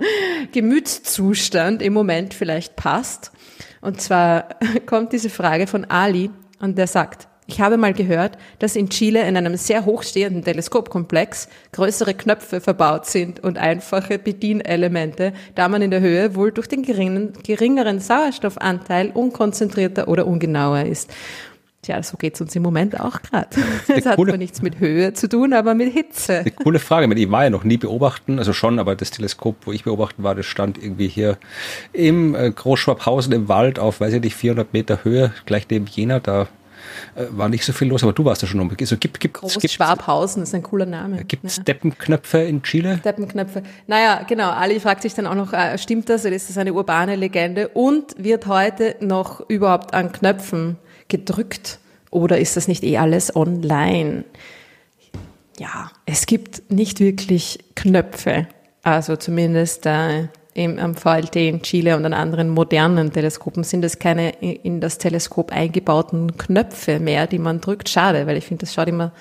Gemütszustand im Moment vielleicht passt. Und zwar kommt diese Frage von Ali und der sagt, ich habe mal gehört, dass in Chile in einem sehr hochstehenden Teleskopkomplex größere Knöpfe verbaut sind und einfache Bedienelemente, da man in der Höhe wohl durch den geringen, geringeren Sauerstoffanteil unkonzentrierter oder ungenauer ist. Tja, so geht's uns im Moment auch gerade. Das hat zwar nichts mit Höhe zu tun, aber mit Hitze. Eine coole Frage. Ich war ja noch nie beobachten, also schon, aber das Teleskop, wo ich beobachten war, das stand irgendwie hier im äh, Großschwabhausen im Wald auf, weiß ich nicht, 400 Meter Höhe, gleich neben Jena. Da war nicht so viel los, aber du warst ja schon um. Also, gibt, gibt, Groß gibt, Schwabhausen ist ein cooler Name. Gibt es ja. Steppenknöpfe in Chile? Steppenknöpfe. Naja, genau. Ali fragt sich dann auch noch, äh, stimmt das oder ist das eine urbane Legende? Und wird heute noch überhaupt an Knöpfen gedrückt? Oder ist das nicht eh alles online? Ja, es gibt nicht wirklich Knöpfe. Also zumindest äh, im, am VLT in Chile und an anderen modernen Teleskopen sind es keine in das Teleskop eingebauten Knöpfe mehr, die man drückt. Schade, weil ich finde, das schaut immer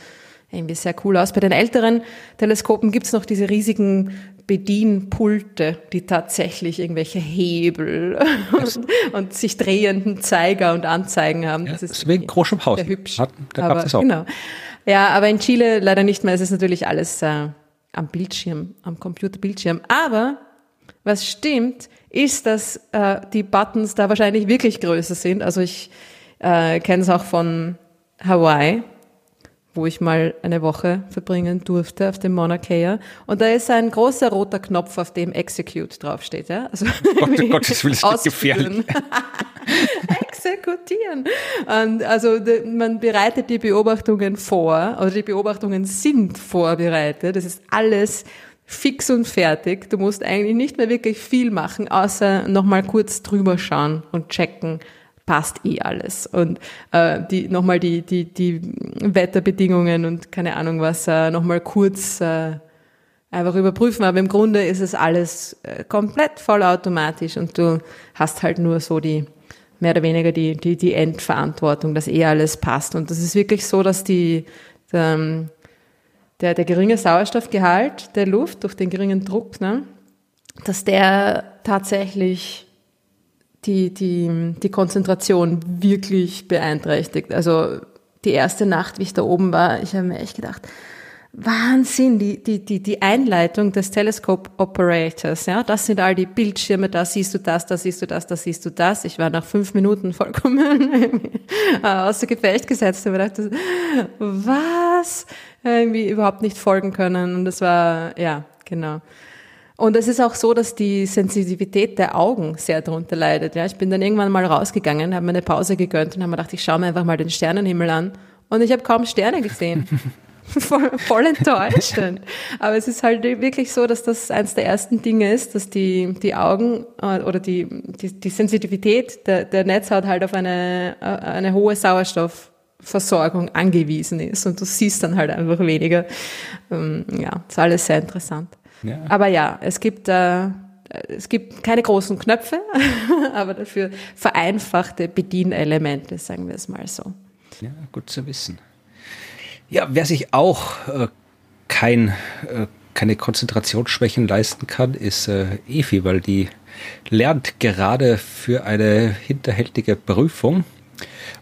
irgendwie sehr cool aus. Bei den älteren Teleskopen gibt's noch diese riesigen Bedienpulte, die tatsächlich irgendwelche Hebel und, und, sich drehenden Zeiger und Anzeigen haben. Ja, das ist im Haus. Sehr hübsch. Hat, da aber, es auch. Genau. Ja, aber in Chile leider nicht mehr. Es ist natürlich alles äh, am Bildschirm, am Computerbildschirm. Aber was stimmt, ist, dass äh, die Buttons da wahrscheinlich wirklich größer sind. Also ich äh, kenne es auch von Hawaii, wo ich mal eine Woche verbringen durfte auf dem Mauna Kea. Und da ist ein großer roter Knopf, auf dem Execute draufsteht. Ja? Also Gott, oh Gott, das will gefährlich. Exekutieren. Und also man bereitet die Beobachtungen vor, oder die Beobachtungen sind vorbereitet. Das ist alles fix und fertig. Du musst eigentlich nicht mehr wirklich viel machen, außer nochmal kurz drüber schauen und checken, passt eh alles. Und äh, die nochmal die, die, die Wetterbedingungen und keine Ahnung was, äh, nochmal kurz äh, einfach überprüfen. Aber im Grunde ist es alles äh, komplett vollautomatisch und du hast halt nur so die mehr oder weniger die, die, die Endverantwortung, dass eh alles passt. Und das ist wirklich so, dass die, der, ähm, der, der geringe Sauerstoffgehalt der Luft durch den geringen Druck, ne, dass der tatsächlich die, die, die Konzentration wirklich beeinträchtigt. Also die erste Nacht, wie ich da oben war, ich habe mir echt gedacht, Wahnsinn, die, die, die, die Einleitung des Telescope Operators, ja, das sind all die Bildschirme, da siehst du das, da siehst du das, da siehst du das. Ich war nach fünf Minuten vollkommen außer Gefecht gesetzt und dachte, was? Irgendwie überhaupt nicht folgen können. Und das war, ja, genau. Und es ist auch so, dass die Sensitivität der Augen sehr darunter leidet. Ja, ich bin dann irgendwann mal rausgegangen, habe mir eine Pause gegönnt und habe mir gedacht, ich schaue mir einfach mal den Sternenhimmel an. Und ich habe kaum Sterne gesehen. voll, voll enttäuschend. Aber es ist halt wirklich so, dass das eines der ersten Dinge ist, dass die, die Augen äh, oder die, die, die Sensitivität der, der Netzhaut halt auf eine, äh, eine hohe Sauerstoffversorgung angewiesen ist und du siehst dann halt einfach weniger. Ähm, ja, ist alles sehr interessant. Ja. Aber ja, es gibt, äh, es gibt keine großen Knöpfe, aber dafür vereinfachte Bedienelemente, sagen wir es mal so. Ja, gut zu wissen. Ja, wer sich auch äh, kein, äh, keine Konzentrationsschwächen leisten kann, ist äh, Efi, weil die lernt gerade für eine hinterhältige Prüfung.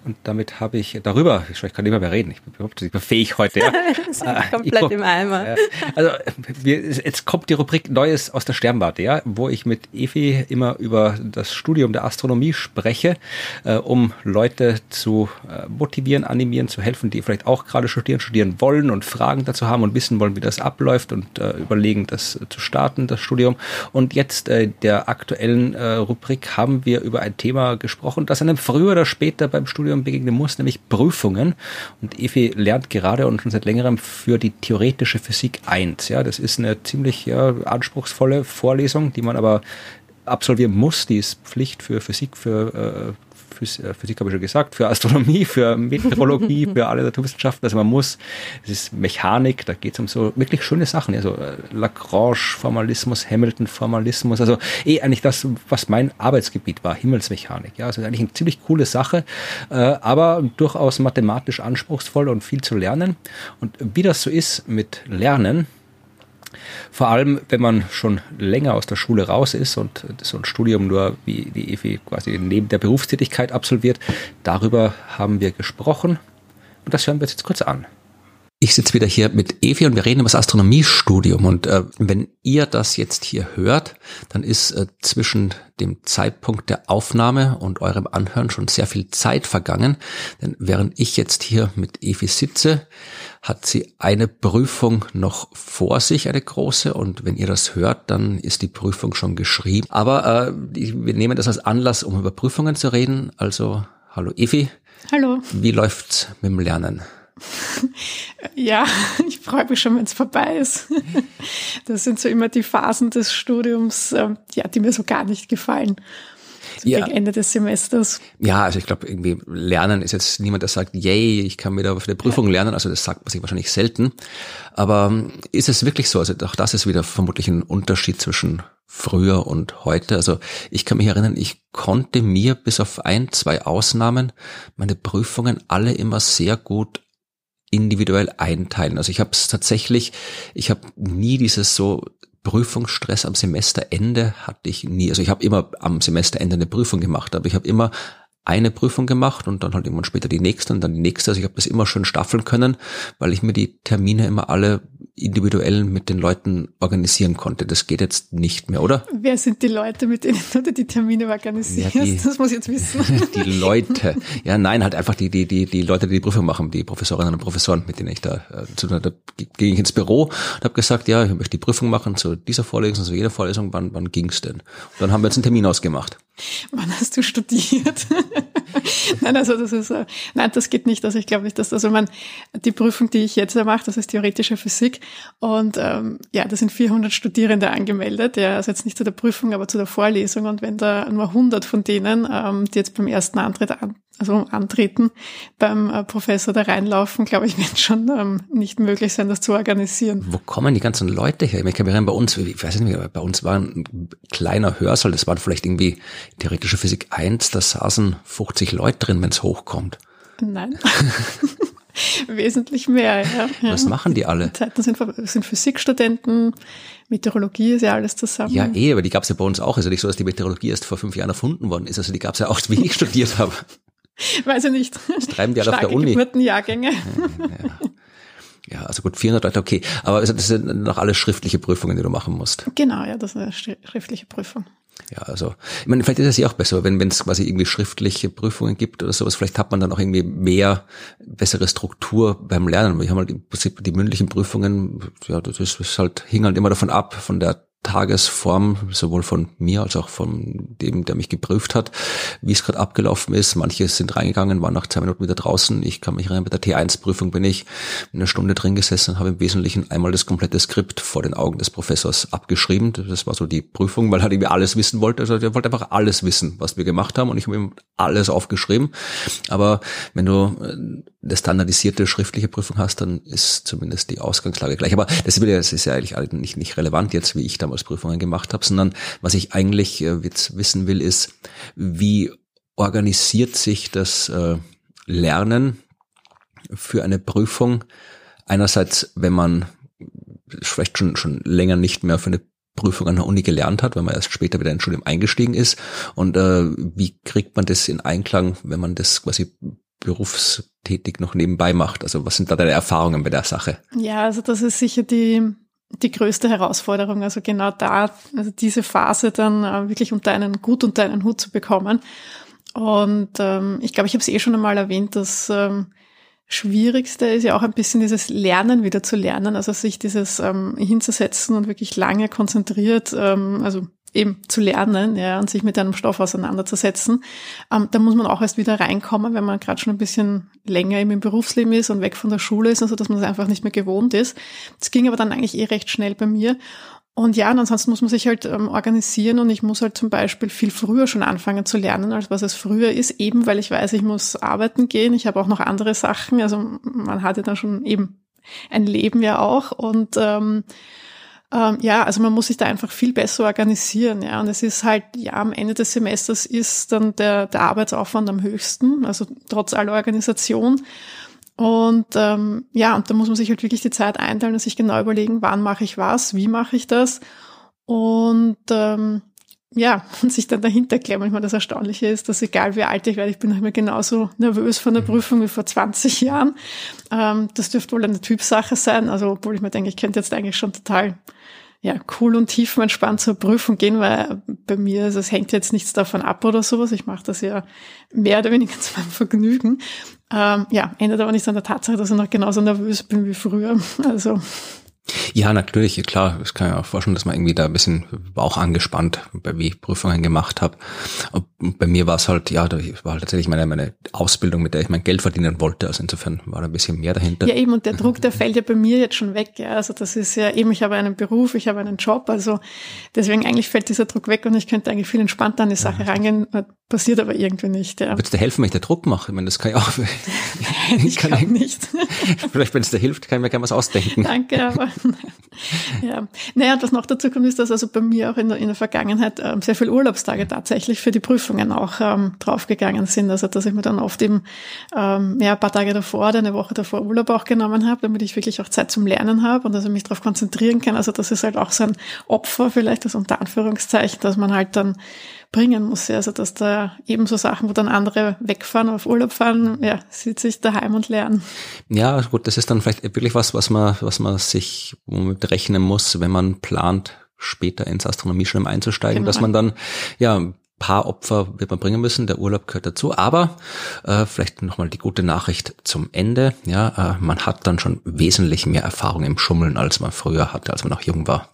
Und damit habe ich darüber, ich kann nicht mehr reden, ich bin überhaupt nicht mehr fähig heute. Ja. komplett ich, im Eimer. Also jetzt kommt die Rubrik Neues aus der Sternwarte, ja, wo ich mit Evi immer über das Studium der Astronomie spreche, äh, um Leute zu äh, motivieren, animieren, zu helfen, die vielleicht auch gerade studieren, studieren wollen und Fragen dazu haben und wissen wollen, wie das abläuft und äh, überlegen, das zu starten, das Studium. Und jetzt äh, der aktuellen äh, Rubrik haben wir über ein Thema gesprochen, das einem früher oder später beim Studium Studium begegnen muss, nämlich Prüfungen. Und Evi lernt gerade und schon seit längerem für die theoretische Physik 1. Ja, das ist eine ziemlich ja, anspruchsvolle Vorlesung, die man aber absolvieren muss. Die ist Pflicht für Physik, für äh, äh, Physik habe ich schon gesagt, für Astronomie, für Meteorologie, für alle Naturwissenschaften. Also man muss, es ist Mechanik, da geht es um so wirklich schöne Sachen, also Lagrange-Formalismus, Hamilton-Formalismus, also eh eigentlich das, was mein Arbeitsgebiet war, Himmelsmechanik. Ja, also eigentlich eine ziemlich coole Sache, äh, aber durchaus mathematisch anspruchsvoll und viel zu lernen. Und wie das so ist mit Lernen, vor allem, wenn man schon länger aus der Schule raus ist und so ein Studium nur wie die EFI quasi neben der Berufstätigkeit absolviert, darüber haben wir gesprochen. Und das hören wir uns jetzt kurz an. Ich sitze wieder hier mit Evi und wir reden über das Astronomiestudium. Und äh, wenn ihr das jetzt hier hört, dann ist äh, zwischen dem Zeitpunkt der Aufnahme und eurem Anhören schon sehr viel Zeit vergangen. Denn während ich jetzt hier mit Evi sitze, hat sie eine Prüfung noch vor sich, eine große. Und wenn ihr das hört, dann ist die Prüfung schon geschrieben. Aber äh, wir nehmen das als Anlass, um über Prüfungen zu reden. Also, hallo Evi. Hallo. Wie läuft's mit dem Lernen? Ja, ich freue mich schon, wenn es vorbei ist. Das sind so immer die Phasen des Studiums, ähm, ja, die mir so gar nicht gefallen. So ja. gegen Ende des Semesters. Ja, also ich glaube, irgendwie Lernen ist jetzt niemand, der sagt, yay, ich kann wieder für eine Prüfung lernen. Also das sagt man sich wahrscheinlich selten. Aber ähm, ist es wirklich so? Also auch das ist wieder vermutlich ein Unterschied zwischen früher und heute. Also ich kann mich erinnern, ich konnte mir bis auf ein, zwei Ausnahmen meine Prüfungen alle immer sehr gut individuell einteilen. Also ich habe es tatsächlich, ich habe nie dieses so Prüfungsstress am Semesterende hatte ich nie. Also ich habe immer am Semesterende eine Prüfung gemacht, aber ich habe immer eine Prüfung gemacht und dann halt irgendwann später die nächste und dann die nächste. Also ich habe das immer schön staffeln können, weil ich mir die Termine immer alle individuell mit den Leuten organisieren konnte. Das geht jetzt nicht mehr, oder? Wer sind die Leute, mit denen du die Termine organisierst? Ja, die, das muss ich jetzt wissen. Die Leute. Ja, nein, halt einfach die, die, die, die Leute, die die Prüfung machen, die Professorinnen und Professoren, mit denen ich da äh, zu da ging ich ins Büro und habe gesagt, ja, ich möchte die Prüfung machen zu dieser Vorlesung, zu jeder Vorlesung, wann, wann ging's denn? Und dann haben wir jetzt einen Termin ausgemacht. Wann hast du studiert? nein, also das ist, äh, nein, das geht nicht. Also ich glaube nicht, dass, also man, die Prüfung, die ich jetzt mache, das ist theoretische Physik. Und ähm, ja, da sind 400 Studierende angemeldet, ja, also jetzt nicht zu der Prüfung, aber zu der Vorlesung. Und wenn da nur 100 von denen, ähm, die jetzt beim ersten Antritt an, also Antreten beim äh, Professor da reinlaufen, glaube ich, wird schon ähm, nicht möglich sein, das zu organisieren. Wo kommen die ganzen Leute her? Ich kann mich bei uns, ich weiß nicht, bei uns war ein kleiner Hörsaal, das waren vielleicht irgendwie theoretische Physik 1, da saßen 50 Leute drin, wenn es hochkommt. Nein. Wesentlich mehr, ja. Was machen die alle? Zeiten sind, sind Physikstudenten, Meteorologie ist ja alles zusammen. Ja, eh, aber die gab es ja bei uns auch. Also nicht so, dass die Meteorologie erst vor fünf Jahren erfunden worden ist. Also die gab es ja auch, wie ich studiert habe. Weiß ich nicht. Das treiben die alle auf der Uni. Geburtenjahrgänge. Ja. ja, also gut, 400 Leute, okay. Aber das sind noch alle schriftliche Prüfungen, die du machen musst. Genau, ja, das ist eine schriftliche Prüfung. Ja, also, ich meine, vielleicht ist es ja auch besser, wenn es quasi irgendwie schriftliche Prüfungen gibt oder sowas, vielleicht hat man dann auch irgendwie mehr, bessere Struktur beim Lernen. Wir haben halt im Prinzip die mündlichen Prüfungen, ja, das ist halt, hing halt immer davon ab, von der Tagesform, sowohl von mir als auch von dem, der mich geprüft hat, wie es gerade abgelaufen ist. Manche sind reingegangen, waren nach zwei Minuten wieder draußen. Ich kann mich erinnern, bei der T1-Prüfung bin ich eine Stunde drin gesessen und habe im Wesentlichen einmal das komplette Skript vor den Augen des Professors abgeschrieben. Das war so die Prüfung, weil er irgendwie alles wissen wollte. Also er wollte einfach alles wissen, was wir gemacht haben und ich habe ihm alles aufgeschrieben. Aber wenn du äh, eine standardisierte schriftliche Prüfung hast, dann ist zumindest die Ausgangslage gleich. Aber das ist ja eigentlich nicht, nicht relevant jetzt, wie ich da damals Prüfungen gemacht habe, sondern was ich eigentlich äh, jetzt wissen will, ist, wie organisiert sich das äh, Lernen für eine Prüfung? Einerseits, wenn man vielleicht schon, schon länger nicht mehr für eine Prüfung an der Uni gelernt hat, wenn man erst später wieder ins Studium eingestiegen ist. Und äh, wie kriegt man das in Einklang, wenn man das quasi berufstätig noch nebenbei macht? Also was sind da deine Erfahrungen bei der Sache? Ja, also das ist sicher die die größte Herausforderung. Also genau da, also diese Phase dann äh, wirklich unter einen gut unter einen Hut zu bekommen. Und ähm, ich glaube, ich habe es eh schon einmal erwähnt, das ähm, Schwierigste ist ja auch ein bisschen dieses Lernen wieder zu lernen, also sich dieses ähm, hinzusetzen und wirklich lange konzentriert, ähm, also eben zu lernen ja, und sich mit einem Stoff auseinanderzusetzen. Ähm, da muss man auch erst wieder reinkommen, wenn man gerade schon ein bisschen länger eben im Berufsleben ist und weg von der Schule ist, also dass man das einfach nicht mehr gewohnt ist. Das ging aber dann eigentlich eh recht schnell bei mir. Und ja, und ansonsten muss man sich halt ähm, organisieren und ich muss halt zum Beispiel viel früher schon anfangen zu lernen, als was es früher ist, eben weil ich weiß, ich muss arbeiten gehen. Ich habe auch noch andere Sachen. Also man hat ja dann schon eben ein Leben ja auch und ähm, ähm, ja, also man muss sich da einfach viel besser organisieren, ja. Und es ist halt, ja, am Ende des Semesters ist dann der, der Arbeitsaufwand am höchsten, also trotz aller Organisation. Und ähm, ja, und da muss man sich halt wirklich die Zeit einteilen und sich genau überlegen, wann mache ich was, wie mache ich das. Und ähm, ja, und sich dann dahinter klemmen. Ich meine, das Erstaunliche ist, dass egal wie alt ich werde, ich bin noch immer genauso nervös von der mhm. Prüfung wie vor 20 Jahren. Ähm, das dürfte wohl eine Typsache sein. Also, obwohl ich mir denke, ich könnte jetzt eigentlich schon total ja, cool und tiefenentspannt zur Prüfung gehen, weil bei mir, also es hängt jetzt nichts davon ab oder sowas. Ich mache das ja mehr oder weniger zu meinem Vergnügen. Ähm, ja, ändert aber nichts an der Tatsache, dass ich noch genauso nervös bin wie früher. Also ja, natürlich, klar. Ich kann ja auch vorstellen, dass man irgendwie da ein bisschen auch angespannt, wie ich Prüfungen gemacht habe. Bei mir war es halt, ja, da war halt tatsächlich meine, meine Ausbildung, mit der ich mein Geld verdienen wollte. Also insofern war da ein bisschen mehr dahinter. Ja, eben, und der Druck, der fällt ja bei mir jetzt schon weg. Ja. Also das ist ja eben, ich habe einen Beruf, ich habe einen Job. Also deswegen eigentlich fällt dieser Druck weg und ich könnte eigentlich viel entspannter an die Sache ja. rangehen. Passiert aber irgendwie nicht. Ja. Würdest du helfen, wenn ich der Druck mache? Ich meine, das kann ich auch. ich, ich kann, kann nicht. Vielleicht, wenn es dir hilft, kann ich mir gerne was ausdenken. Danke, aber ja. Naja, was noch dazu kommt, ist, dass also bei mir auch in der, in der Vergangenheit ähm, sehr viele Urlaubstage tatsächlich für die Prüfungen auch ähm, draufgegangen sind. Also dass ich mir dann oft eben ähm, ja, ein paar Tage davor oder eine Woche davor Urlaub auch genommen habe, damit ich wirklich auch Zeit zum Lernen habe und also mich darauf konzentrieren kann. Also das ist halt auch so ein Opfer vielleicht, das unter Anführungszeichen, dass man halt dann bringen muss. Ja. Also dass da ebenso Sachen, wo dann andere wegfahren, auf Urlaub fahren, ja, sitze ich daheim und lernen. Ja, gut, das ist dann vielleicht wirklich was, was man, was man sich womit rechnen muss, wenn man plant, später ins Astronomiestudium einzusteigen, genau. dass man dann ja paar Opfer wird man bringen müssen, der Urlaub gehört dazu, aber äh, vielleicht nochmal die gute Nachricht zum Ende, ja, äh, man hat dann schon wesentlich mehr Erfahrung im Schummeln, als man früher hatte, als man noch jung war.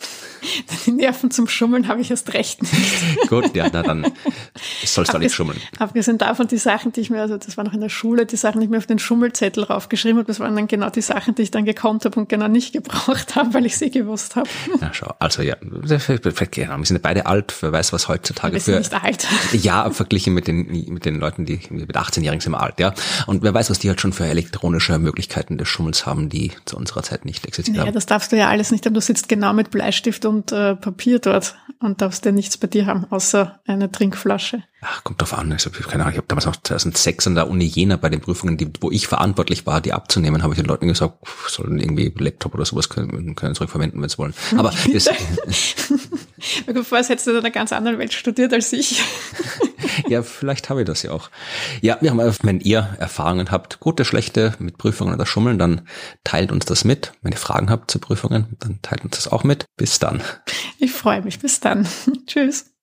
Die Nerven zum Schummeln habe ich erst recht nicht. Gut, ja, na dann sollst du auch nicht schummeln. Abgesehen davon, die Sachen, die ich mir, also das war noch in der Schule, die Sachen, die ich mir auf den Schummelzettel raufgeschrieben habe, das waren dann genau die Sachen, die ich dann gekonnt habe und genau nicht gebraucht habe, weil ich sie gewusst habe. Ja, schau, also ja, genau, wir sind beide alt, wer weiß, was heutzutage wir für... Sind nicht alt. Ja, verglichen mit den, mit den Leuten, die mit 18-Jährigen sind wir alt, ja. Und wer weiß, was die halt schon für elektronische Möglichkeiten des Schummels haben, die zu unserer Zeit nicht existieren. Ja, das darfst du ja alles nicht haben. Du sitzt genau mit Bleistift und äh, Papier dort und darfst ja nichts bei dir haben, außer eine Trinkflasche. Ach, kommt drauf an. Ich habe keine Ahnung, ich habe damals noch 2006 an der Uni Jena bei den Prüfungen, die, wo ich verantwortlich war, die abzunehmen, habe ich den Leuten gesagt, sollen irgendwie Laptop oder sowas können, können zurückverwenden, wenn sie wollen. Aber das, Bevor es hättest du in einer ganz anderen Welt studiert als ich. ja, vielleicht habe ich das ja auch. Ja, wir haben, wenn ihr Erfahrungen habt, gute, schlechte mit Prüfungen oder Schummeln, dann teilt uns das mit. Wenn ihr Fragen habt zu Prüfungen, dann teilt uns das auch mit. Bis dann. Ich freue mich. Bis dann. Tschüss.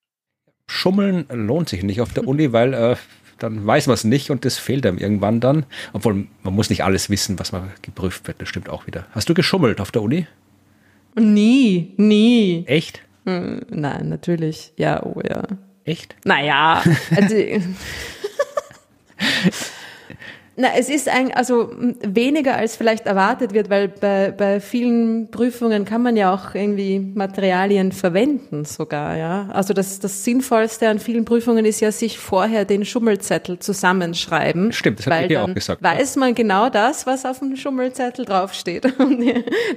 Schummeln lohnt sich nicht auf der Uni, weil äh, dann weiß man es nicht und das fehlt einem irgendwann dann. Obwohl man muss nicht alles wissen, was man geprüft wird. Das stimmt auch wieder. Hast du geschummelt auf der Uni? Nie, nie. Echt? Hm, nein, natürlich. Ja, oh ja. Echt? Naja, also, na, es ist ein, also weniger als vielleicht erwartet wird, weil bei, bei vielen Prüfungen kann man ja auch irgendwie Materialien verwenden sogar, ja. Also das, das Sinnvollste an vielen Prüfungen ist ja, sich vorher den Schummelzettel zusammenschreiben. Stimmt, das hat ich dir auch gesagt. Weiß man genau das, was auf dem Schummelzettel draufsteht. Und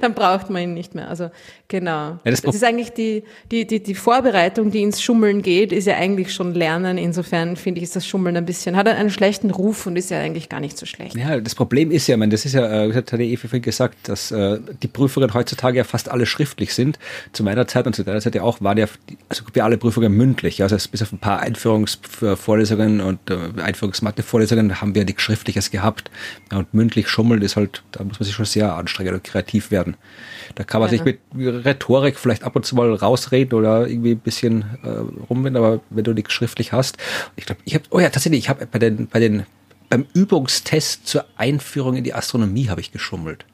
dann braucht man ihn nicht mehr. Also genau. Ja, das, das ist eigentlich die, die, die, die Vorbereitung, die ins Schummeln geht, ist ja eigentlich schon Lernen. Insofern finde ich, ist das Schummeln ein bisschen, hat einen schlechten Ruf und ist ja eigentlich gar nicht nicht so schlecht. Ja, das Problem ist ja, man, das ist ja, äh, hat der EFF gesagt, dass äh, die Prüfungen heutzutage ja fast alle schriftlich sind. Zu meiner Zeit und zu deiner Zeit ja auch, waren ja also wie alle Prüfungen mündlich. Also bis auf ein paar Einführungsvorlesungen und äh, Einführungsmathe-Vorlesungen haben wir nichts Schriftliches gehabt. Ja, und mündlich schummeln ist halt, da muss man sich schon sehr anstrengen und kreativ werden. Da kann man ja. sich mit Rhetorik vielleicht ab und zu mal rausreden oder irgendwie ein bisschen äh, rumwenden, aber wenn du nichts schriftlich hast, ich glaube, ich habe, oh ja, tatsächlich, ich habe bei den, bei den beim Übungstest zur Einführung in die Astronomie habe ich geschummelt.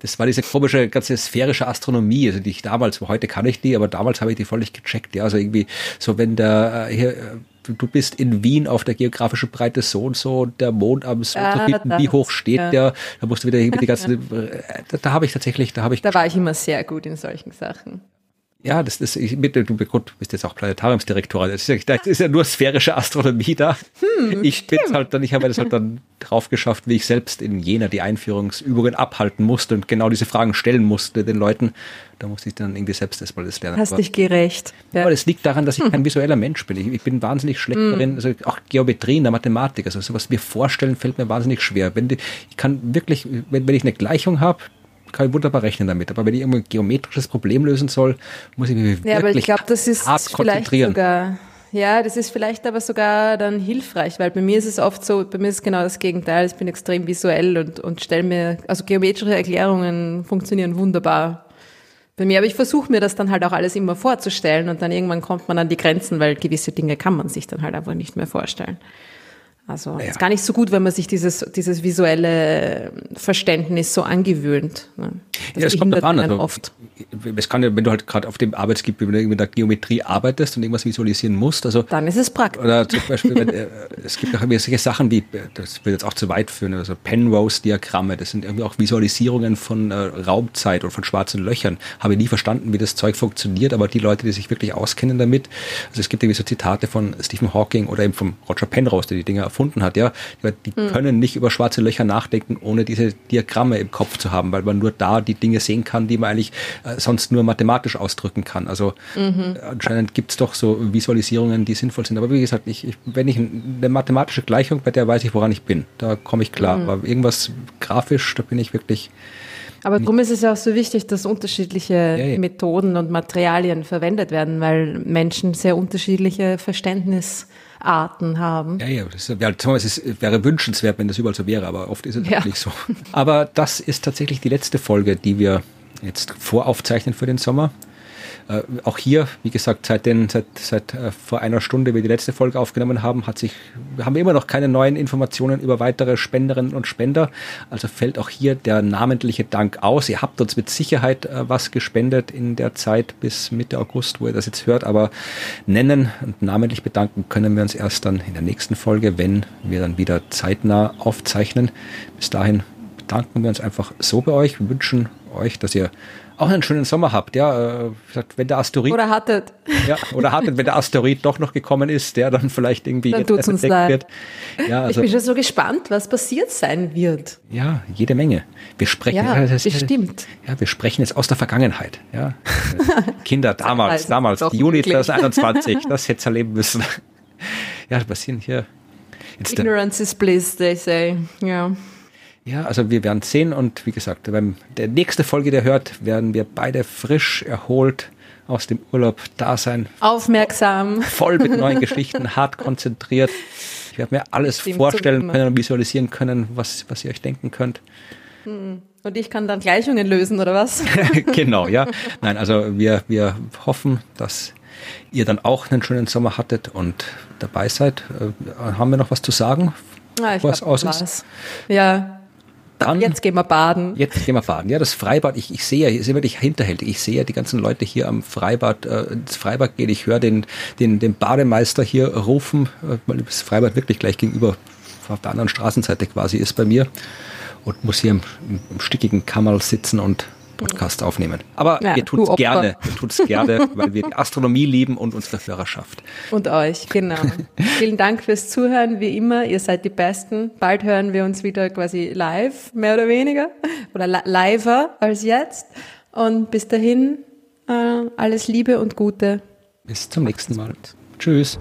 Das war diese komische, ganze sphärische Astronomie, also die ich damals, heute kann ich die, aber damals habe ich die nicht gecheckt. Ja, also irgendwie so, wenn der äh, hier, äh, du bist in Wien auf der geografischen Breite so und so und der Mond am so ah, hinten, wie hoch steht ja. der, da musst du wieder die ganze, äh, da, da habe ich tatsächlich, da habe ich. Da war ich immer sehr gut in solchen Sachen. Ja, das ist, ich, bitte, du gut, bist jetzt auch Planetariumsdirektor. Das ist, ja, das ist ja nur sphärische Astronomie da. Hm, ich bin halt dann, ich habe das halt dann drauf geschafft, wie ich selbst in Jena die Einführungsübungen abhalten musste und genau diese Fragen stellen musste den Leuten. Da musste ich dann irgendwie selbst erstmal das lernen. Hast aber, dich gerecht. Ja. Aber das liegt daran, dass ich hm. kein visueller Mensch bin. Ich, ich bin wahnsinnig schlecht hm. darin, also auch Geometrie in der Mathematik, also sowas mir vorstellen, fällt mir wahnsinnig schwer. Wenn die, ich kann wirklich, wenn, wenn ich eine Gleichung habe, kann ich wunderbar rechnen damit. Aber wenn ich irgendein geometrisches Problem lösen soll, muss ich mich ja, aber ich glaube, das ist vielleicht sogar ja, das ist vielleicht aber sogar dann hilfreich, weil bei mir ist es oft so, bei mir ist es genau das Gegenteil. Ich bin extrem visuell und, und stelle mir, also geometrische Erklärungen funktionieren wunderbar bei mir. Aber ich versuche mir das dann halt auch alles immer vorzustellen und dann irgendwann kommt man an die Grenzen, weil gewisse Dinge kann man sich dann halt einfach nicht mehr vorstellen. Also ja. ist gar nicht so gut, wenn man sich dieses, dieses visuelle Verständnis so angewöhnt. Ne? Das ja, es kommt an. Also, oft. Es kann ja, wenn du halt gerade auf dem Arbeitsgebiet mit der Geometrie arbeitest und irgendwas visualisieren musst, also dann ist es praktisch. Oder zum Beispiel, wenn, äh, es gibt auch solche Sachen wie, das wird jetzt auch zu weit führen, also Penrose-Diagramme, das sind irgendwie auch Visualisierungen von äh, Raumzeit oder von schwarzen Löchern. Habe nie verstanden, wie das Zeug funktioniert, aber die Leute, die sich wirklich auskennen damit, also es gibt irgendwie so Zitate von Stephen Hawking oder eben von Roger Penrose, der die Dinge erfunden hat, ja, die hm. können nicht über schwarze Löcher nachdenken, ohne diese Diagramme im Kopf zu haben, weil man nur da die Dinge sehen kann, die man eigentlich äh, sonst nur mathematisch ausdrücken kann. Also mhm. anscheinend gibt es doch so Visualisierungen, die sinnvoll sind. Aber wie gesagt, ich, ich, wenn ich eine mathematische Gleichung, bei der weiß ich, woran ich bin. Da komme ich klar. Mhm. Aber irgendwas grafisch, da bin ich wirklich. Aber darum ist es ja auch so wichtig, dass unterschiedliche ja, ja. Methoden und Materialien verwendet werden, weil Menschen sehr unterschiedliche Verständnis Arten haben. Ja, ja, das, ja, es wäre wünschenswert, wenn das überall so wäre, aber oft ist es ja. nicht so. Aber das ist tatsächlich die letzte Folge, die wir jetzt voraufzeichnen für den Sommer. Äh, auch hier, wie gesagt, seit, den, seit, seit äh, vor einer Stunde wir die letzte Folge aufgenommen haben, hat sich, haben wir immer noch keine neuen Informationen über weitere Spenderinnen und Spender. Also fällt auch hier der namentliche Dank aus. Ihr habt uns mit Sicherheit äh, was gespendet in der Zeit bis Mitte August, wo ihr das jetzt hört, aber nennen und namentlich bedanken können wir uns erst dann in der nächsten Folge, wenn wir dann wieder zeitnah aufzeichnen. Bis dahin bedanken wir uns einfach so bei euch. Wir wünschen euch, dass ihr auch einen schönen Sommer habt, ja. Äh, wenn der Asteroid. Oder hattet. Ja, oder hattet, wenn der Asteroid doch noch gekommen ist, der dann vielleicht irgendwie dann jetzt uns leid. wird. Ja, also, ich bin schon so gespannt, was passiert sein wird. Ja, jede Menge. Wir sprechen, ja, ja das bestimmt. Ja, wir sprechen jetzt aus der Vergangenheit, ja. Kinder damals, damals, Juni 2021, das hätte erleben müssen. ja, passieren hier. Ignorance is bliss, they say, ja. Ja, also wir werden sehen und wie gesagt, beim der nächste Folge, der hört, werden wir beide frisch erholt aus dem Urlaub da sein. Aufmerksam. Voll mit neuen Geschichten, hart konzentriert. Ich werde mir alles vorstellen können und visualisieren können, was, was ihr euch denken könnt. Hm. Und ich kann dann Gleichungen lösen, oder was? genau, ja. Nein, also wir, wir hoffen, dass ihr dann auch einen schönen Sommer hattet und dabei seid. Äh, haben wir noch was zu sagen? Ja, ich was glaub, aus ist? Ja, dann, jetzt gehen wir baden. Jetzt gehen wir baden. Ja, das Freibad, ich, ich sehe, ich sehe wirklich hinterhältig. Ich sehe die ganzen Leute hier am Freibad, äh, ins Freibad gehen. Ich höre den, den, den Bademeister hier rufen, äh, weil das Freibad wirklich gleich gegenüber auf der anderen Straßenseite quasi ist bei mir und muss hier im, im stickigen Kammerl sitzen und Podcast aufnehmen. Aber ja, wir tun es gerne, wir tun es gerne, weil wir die Astronomie lieben und unsere Hörerschaft. Und euch, genau. Vielen Dank fürs Zuhören, wie immer. Ihr seid die Besten. Bald hören wir uns wieder quasi live, mehr oder weniger, oder liver als jetzt. Und bis dahin, äh, alles Liebe und Gute. Bis zum nächsten Mal. Tschüss.